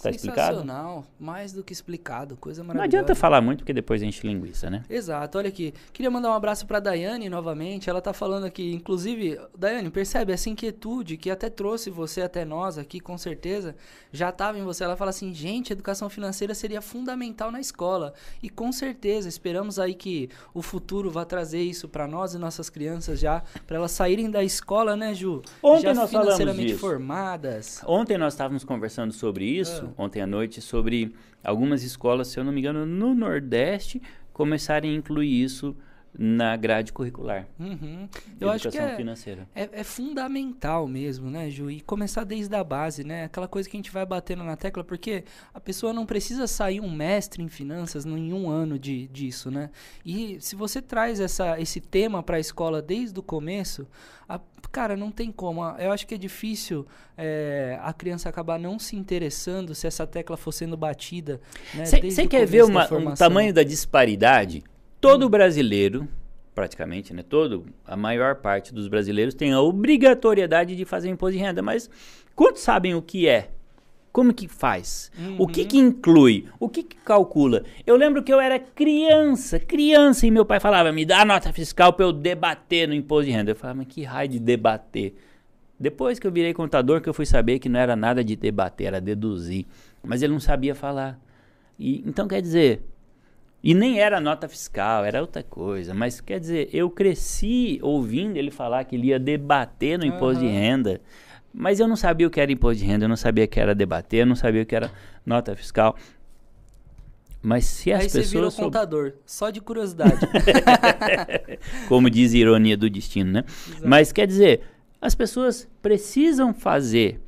Tá Sensacional, explicado? mais do que explicado, coisa maravilhosa. Não adianta falar muito porque depois a gente linguiça, né? Exato, olha aqui. Queria mandar um abraço para Daiane novamente. Ela tá falando aqui, inclusive, Daiane, percebe essa inquietude que até trouxe você até nós aqui, com certeza, já estava em você. Ela fala assim: "Gente, educação financeira seria fundamental na escola". E com certeza, esperamos aí que o futuro vá trazer isso para nós e nossas crianças já, para elas saírem da escola, né, Ju? Ontem já nós financeiramente falamos formadas. Ontem nós estávamos conversando sobre isso. Ontem à noite sobre algumas escolas, se eu não me engano, no Nordeste, começarem a incluir isso na grade curricular. Uhum. Eu acho que é, financeira. É, é, fundamental mesmo, né, Ju? E começar desde a base, né? Aquela coisa que a gente vai batendo na tecla, porque a pessoa não precisa sair um mestre em finanças em um ano de, disso, né? E se você traz essa, esse tema para a escola desde o começo, a, cara, não tem como. Eu acho que é difícil é, a criança acabar não se interessando se essa tecla for sendo batida. Você né, quer ver uma, um tamanho da disparidade? Todo hum. brasileiro, praticamente, né? Todo, a maior parte dos brasileiros tem a obrigatoriedade de fazer imposto de renda, mas quantos sabem o que é? Como que faz? Uhum. O que que inclui? O que que calcula? Eu lembro que eu era criança, criança, e meu pai falava, me dá a nota fiscal para eu debater no imposto de renda. Eu falava, mas que raio de debater? Depois que eu virei contador, que eu fui saber que não era nada de debater, era deduzir. Mas ele não sabia falar. E, então, quer dizer, e nem era nota fiscal, era outra coisa. Mas quer dizer, eu cresci ouvindo ele falar que ele ia debater no imposto uhum. de renda. Mas eu não sabia o que era imposto de renda, eu não sabia o que era debater, eu não sabia o que era nota fiscal. Mas se as Aí pessoas. Você virou soub... contador, só de curiosidade. <laughs> Como diz ironia do destino, né? Exato. Mas quer dizer, as pessoas precisam fazer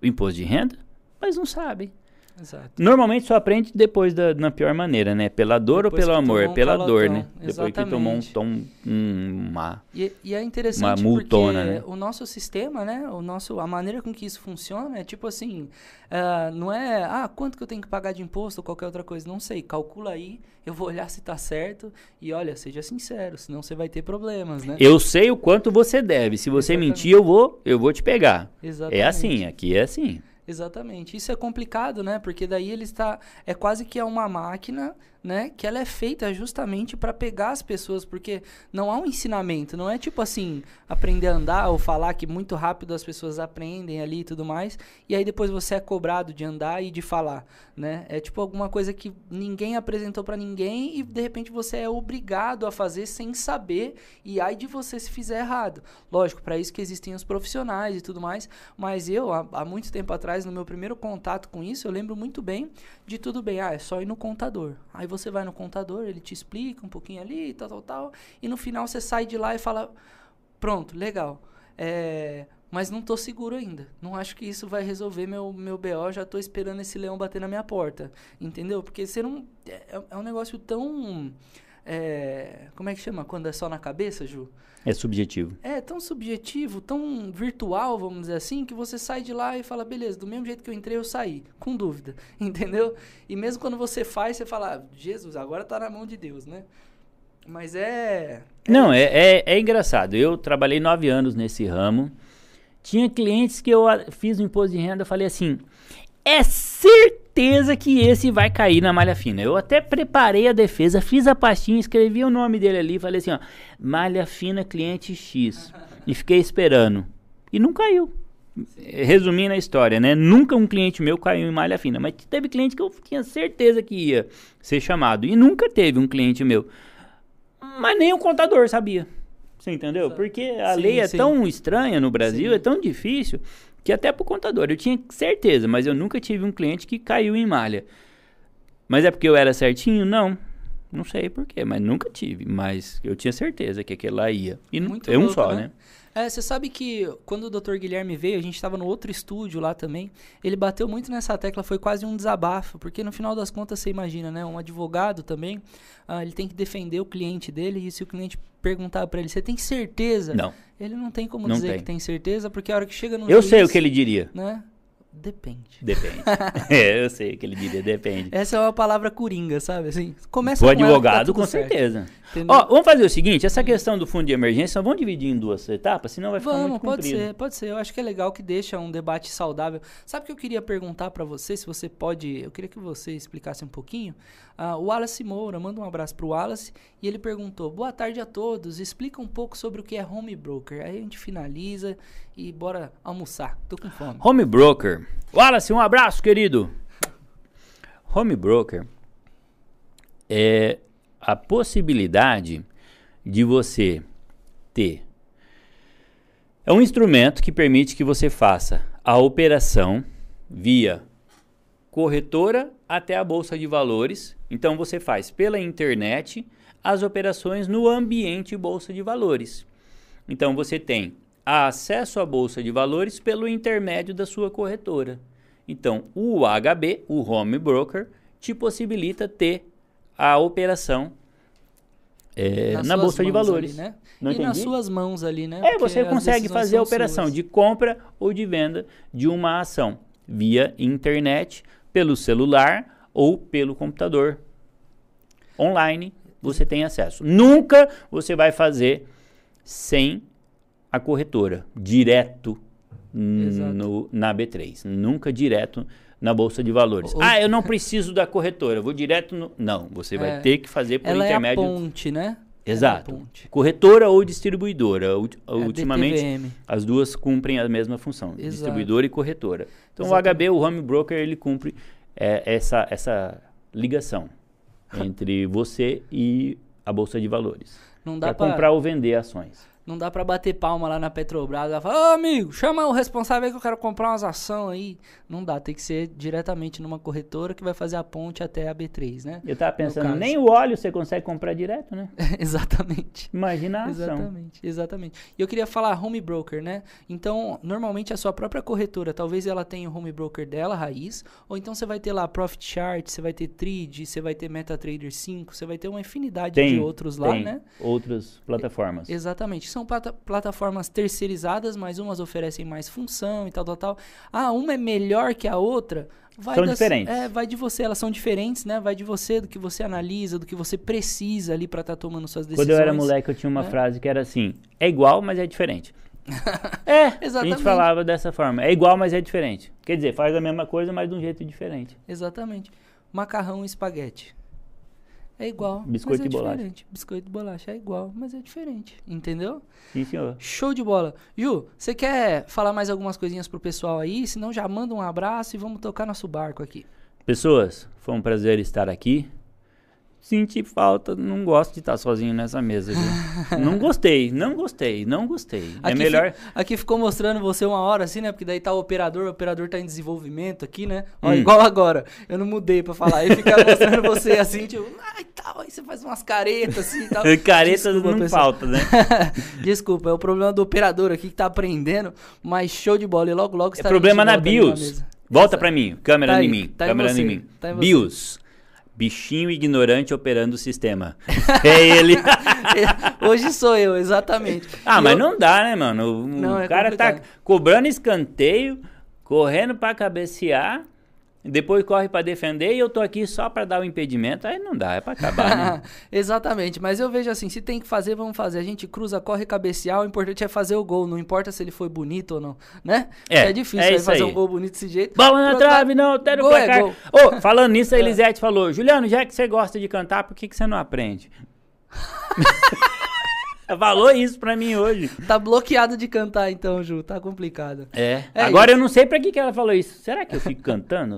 o imposto de renda, mas não sabem. Exato. Normalmente só aprende depois da na pior maneira, né? Pela dor depois ou pelo amor? Um pela dor, né? Exatamente. Depois que tomou um tom, um, uma e, e, é interessante uma multona, porque né? o nosso sistema, né? O nosso, a maneira com que isso funciona é tipo assim, uh, não é, ah, quanto que eu tenho que pagar de imposto ou qualquer outra coisa, não sei, calcula aí, eu vou olhar se tá certo e olha, seja sincero, senão você vai ter problemas, né? Eu sei o quanto você deve, se você Exatamente. mentir eu vou, eu vou te pegar. Exatamente. É assim, aqui é assim. Exatamente. Isso é complicado, né? Porque daí ele está. É quase que é uma máquina né? Que ela é feita justamente para pegar as pessoas, porque não há um ensinamento, não é tipo assim, aprender a andar ou falar que muito rápido as pessoas aprendem ali e tudo mais, e aí depois você é cobrado de andar e de falar, né? É tipo alguma coisa que ninguém apresentou para ninguém e de repente você é obrigado a fazer sem saber e aí de você se fizer errado. Lógico, para isso que existem os profissionais e tudo mais, mas eu há, há muito tempo atrás, no meu primeiro contato com isso, eu lembro muito bem de tudo bem, ah, é só ir no contador. Aí você vai no contador, ele te explica um pouquinho ali, tal, tal, tal. E no final você sai de lá e fala: pronto, legal. É, mas não tô seguro ainda. Não acho que isso vai resolver meu, meu BO. Já tô esperando esse leão bater na minha porta. Entendeu? Porque você não. É, é um negócio tão. É, como é que chama quando é só na cabeça, Ju? É subjetivo. É tão subjetivo, tão virtual, vamos dizer assim, que você sai de lá e fala, beleza, do mesmo jeito que eu entrei, eu saí, com dúvida, <laughs> entendeu? E mesmo quando você faz, você fala, ah, Jesus, agora tá na mão de Deus, né? Mas é. é Não, é, é, é, engraçado. Eu trabalhei nove anos nesse ramo. Tinha clientes que eu fiz o imposto de renda, eu falei assim: é certeza que esse vai cair na malha fina. Eu até preparei a defesa, fiz a pastinha, escrevi o nome dele ali, falei assim, ó, malha fina cliente X. E fiquei esperando. E não caiu. Resumindo a história, né? Nunca um cliente meu caiu em malha fina, mas teve cliente que eu tinha certeza que ia ser chamado. E nunca teve um cliente meu. Mas nem o contador sabia. Você entendeu? Porque a sim, lei é sim. tão estranha no Brasil, sim. é tão difícil que até pro contador eu tinha certeza, mas eu nunca tive um cliente que caiu em malha. Mas é porque eu era certinho? Não. Não sei porquê, mas nunca tive. Mas eu tinha certeza que aquele lá ia. E Muito é um louco, só, né? né? É, você sabe que quando o Dr. Guilherme veio, a gente estava no outro estúdio lá também. Ele bateu muito nessa tecla, foi quase um desabafo, porque no final das contas você imagina, né? Um advogado também, ah, ele tem que defender o cliente dele e se o cliente perguntar para ele, você tem certeza? Não. Ele não tem como Não dizer tem. que tem certeza, porque a hora que chega no Eu sei o juiz, que ele diria. né? Depende. Depende. <laughs> é, eu sei que ele diria, depende. Essa é uma palavra coringa, sabe? Assim, começa O com ela tá advogado, tudo com certo, certeza. entendeu? Ó, vamos fazer o seguinte, essa questão do fundo de emergência, vamos dividir em duas etapas, senão vai ficar Vamos, muito pode comprido. ser, pode ser. Eu acho que é legal que deixa um debate saudável. Sabe o que eu queria perguntar pra você, se você pode, eu queria que você explicasse um pouquinho. Ah, o Wallace Moura, manda um abraço pro Wallace, e ele perguntou: "Boa tarde a todos, explica um pouco sobre o que é home broker". Aí a gente finaliza e bora almoçar. Tô com fome. Home broker. Wallace, um abraço, querido. Home broker é a possibilidade de você ter. É um instrumento que permite que você faça a operação via corretora até a bolsa de valores. Então você faz pela internet as operações no ambiente bolsa de valores. Então você tem acesso à bolsa de valores pelo intermédio da sua corretora. Então o HB, o home broker, te possibilita ter a operação é, Nas na bolsa de valores. ali, né? Não e nas entendi? suas mãos ali, né? É, Porque você consegue fazer a operação suas. de compra ou de venda de uma ação via internet, pelo celular ou pelo computador. Online você tem acesso. Nunca você vai fazer sem a corretora, direto Exato. no, na B3. Nunca direto na bolsa de valores. Ou- Ah, eu não preciso da corretora, vou direto no. Não, você É. vai ter que fazer por Ela é a intermédio. ponte, né? Exato. É a ponte. Corretora ou distribuidora. Ulti- É Ultimamente, DTVM. as duas cumprem a mesma função, Exato. distribuidora e corretora. Então Exatamente. o HB, o home broker, ele cumpre é, essa, essa ligação entre você e a bolsa de valores. Não dá Para pra, comprar ou vender ações. Não dá pra bater palma lá na Petrobras. Ela fala, ô amigo, chama o responsável aí que eu quero comprar umas ações aí. Não dá, tem que ser diretamente numa corretora que vai fazer a ponte até a B3, né? Eu estava pensando, nem o óleo você consegue comprar direto, né? <laughs> exatamente. Imagina a ação. Exatamente, exatamente. E eu queria falar home broker, né? Então, normalmente a sua própria corretora, talvez ela tenha o home broker dela, raiz, ou então você vai ter lá Profit Chart, você vai ter Trade, você vai ter MetaTrader 5, você vai ter uma infinidade Tem, de outros lá, né? outras plataformas. Exatamente. São plata- plataformas terceirizadas, mas umas oferecem mais função e tal, tal, tal. Ah, uma é melhor que a outra. Vai São das- diferentes. É, vai de você. Elas são diferentes, né? Vai de você, do que você analisa, do que você precisa ali pra estar tomando suas decisões. Quando eu era moleque, eu tinha uma né? frase que era assim: é igual, mas é diferente. <laughs> é, a Exatamente. gente falava dessa forma: é igual, mas é diferente. Quer dizer, faz a mesma coisa, mas de um jeito diferente. Exatamente. Macarrão e espaguete. É igual. Biscoito mas é e bolacha. diferente. Biscoito e bolacha é igual, mas é diferente. Entendeu? Sim, senhor. Show de bola. Ju, você quer falar mais algumas coisinhas pro pessoal aí? Senão já manda um abraço e vamos tocar nosso barco aqui. Pessoas, foi um prazer estar aqui. Senti falta, não gosto de estar sozinho nessa mesa, viu? <laughs> não gostei, não gostei, não gostei. é Aqui melhor. fi- aqui ficou mostrando você uma hora assim, né? Porque daí tá o operador, o operador tá em desenvolvimento aqui, né? Ó, Hum. igual agora. Eu não mudei pra falar. Aí fica mostrando você assim, tipo, ai tal. Aí você faz umas caretas assim e tal. <laughs> Careta Desculpa, não pessoal. falta, né? <laughs> Desculpa, é o problema do operador aqui que tá aprendendo, mas show de bola. E logo, logo É estaremos problema na BIOS. Volta pra mim, câmera Tá em mim, tá em câmera você, em mim. tá em você. BIOS. Bichinho ignorante operando o sistema. <laughs> É ele. <laughs> Hoje sou eu, exatamente. ah, E mas eu- não dá, né, mano? O, Não, o é cara tá complicado. cobrando escanteio, correndo pra cabecear, depois corre pra defender e eu tô aqui só pra dar o impedimento. Aí não dá, é pra acabar, né? <laughs> Exatamente, mas eu vejo assim, se tem que fazer, vamos fazer. A gente cruza, corre, cabecear, o importante é fazer o gol, não importa se ele foi bonito ou não, né? É, é difícil é fazer aí. um gol bonito desse jeito. Bola na trave, não, lado, tá no é placar. gol. Ô, falando nisso, a <laughs> É. Elisete falou, Juliano, já que você gosta de cantar, por que, que você não aprende? <laughs> Falou isso pra mim hoje. Tá bloqueado de cantar então, Ju, tá complicado. É. É Agora isso. eu não sei pra que, que ela falou isso. Será que eu fico cantando?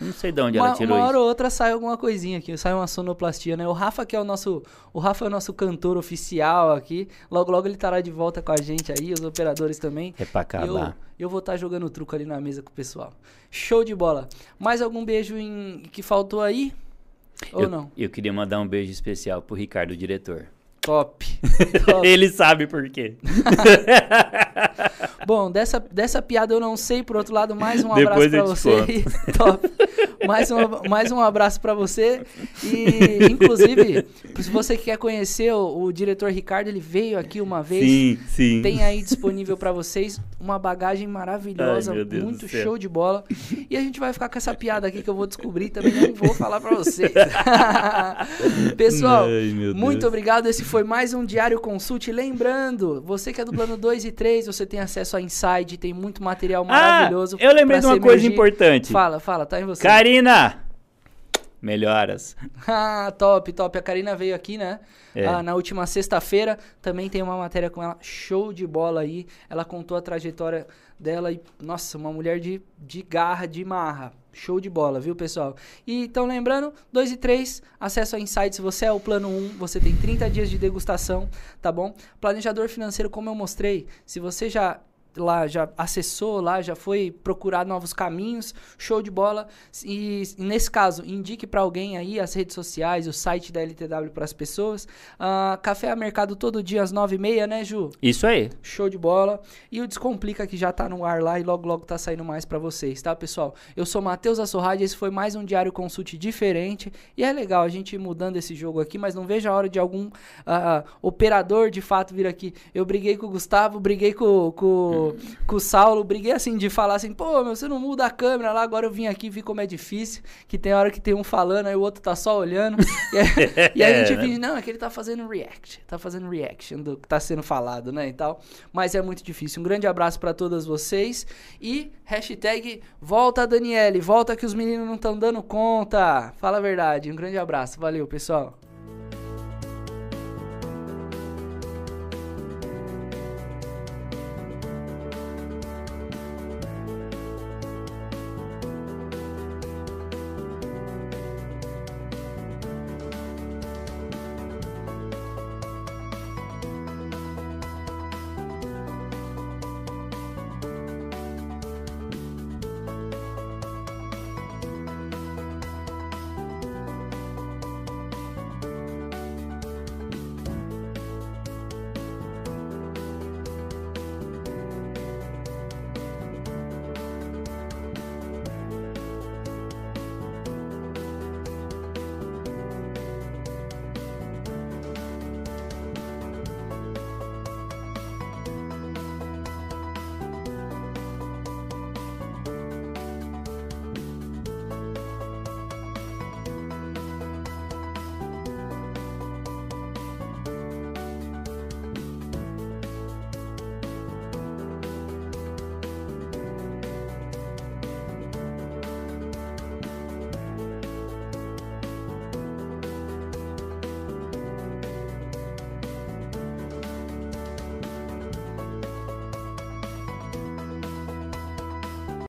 Eu Não sei de onde ela Uma, tirou uma hora isso. ou outra sai alguma coisinha aqui, sai uma sonoplastia, né? O Rafa que é o nosso, o Rafa é o nosso cantor oficial aqui. Logo logo ele estará de volta com a gente aí, os operadores também. É pra Eu, acabar. eu vou estar jogando truco ali na mesa com o pessoal. Show de bola. Mais algum beijo em, que faltou aí? Ou eu, não? Eu queria mandar um beijo especial pro Ricardo, o diretor. Top. <laughs> Top. Ele sabe por quê. <laughs> Bom, dessa, dessa piada eu não sei. Por outro lado, mais um Depois abraço pra eu você. <laughs> Top. Mais um, mais um abraço pra você. E, inclusive, se você quer conhecer o, o diretor Ricardo, ele veio aqui uma vez. Sim, sim. Tem aí disponível pra vocês uma bagagem maravilhosa, Ai, muito show de bola. E a gente vai ficar com essa piada aqui que eu vou descobrir também, não vou falar pra vocês. Pessoal, Ai, muito obrigado. Esse foi mais um Diário Consult. Lembrando, você que é do plano <laughs> 2 e 3, você tem acesso a Inside, tem muito material maravilhoso. Ah, eu lembrei de uma coisa emergir. importante. Fala, fala, tá em você. Karina! Melhoras. <laughs> Ah, top, top. A Karina veio aqui, né? É. Ah, na última sexta-feira. Também tem uma matéria com ela. Show de bola aí. Ela contou a trajetória dela e, nossa, uma mulher de, de garra, de marra. Show de bola, viu, pessoal? E então, lembrando, 2 e 3, acesso a insights. Você é o plano 1, você tem 30 dias de degustação, tá bom? Planejador financeiro, como eu mostrei, se você já lá já acessou lá, já foi procurar novos caminhos, show de bola. E nesse caso, indique para alguém aí as redes sociais, o site da LTW para as pessoas. Ah, café a mercado todo dia às 9h30, né, Ju? Isso aí. Show de bola. E o Descomplica que já tá no ar lá e logo logo tá saindo mais para vocês, tá, pessoal? Eu sou Matheus Assorrade, esse foi mais um Diário Consult diferente. E é legal a gente ir mudando esse jogo aqui, mas não vejo a hora de algum ah, operador de fato vir aqui. Eu briguei com o Gustavo, briguei com, com, com o Saulo, briguei assim de falar assim, pô, meu, você não muda a câmera lá, agora eu vim aqui, vi como é difícil, que tem hora que tem um falando, aí o outro tá só olhando. <laughs> E, aí, e aí a gente É, né? finge, não, é que ele tá fazendo react, tá fazendo reaction do que tá sendo falado, né, e tal. Mas é muito difícil. Um grande abraço pra todas vocês e hashtag volta Daniele, volta que os meninos não estão dando conta. Fala a verdade. Um grande abraço. Valeu, pessoal.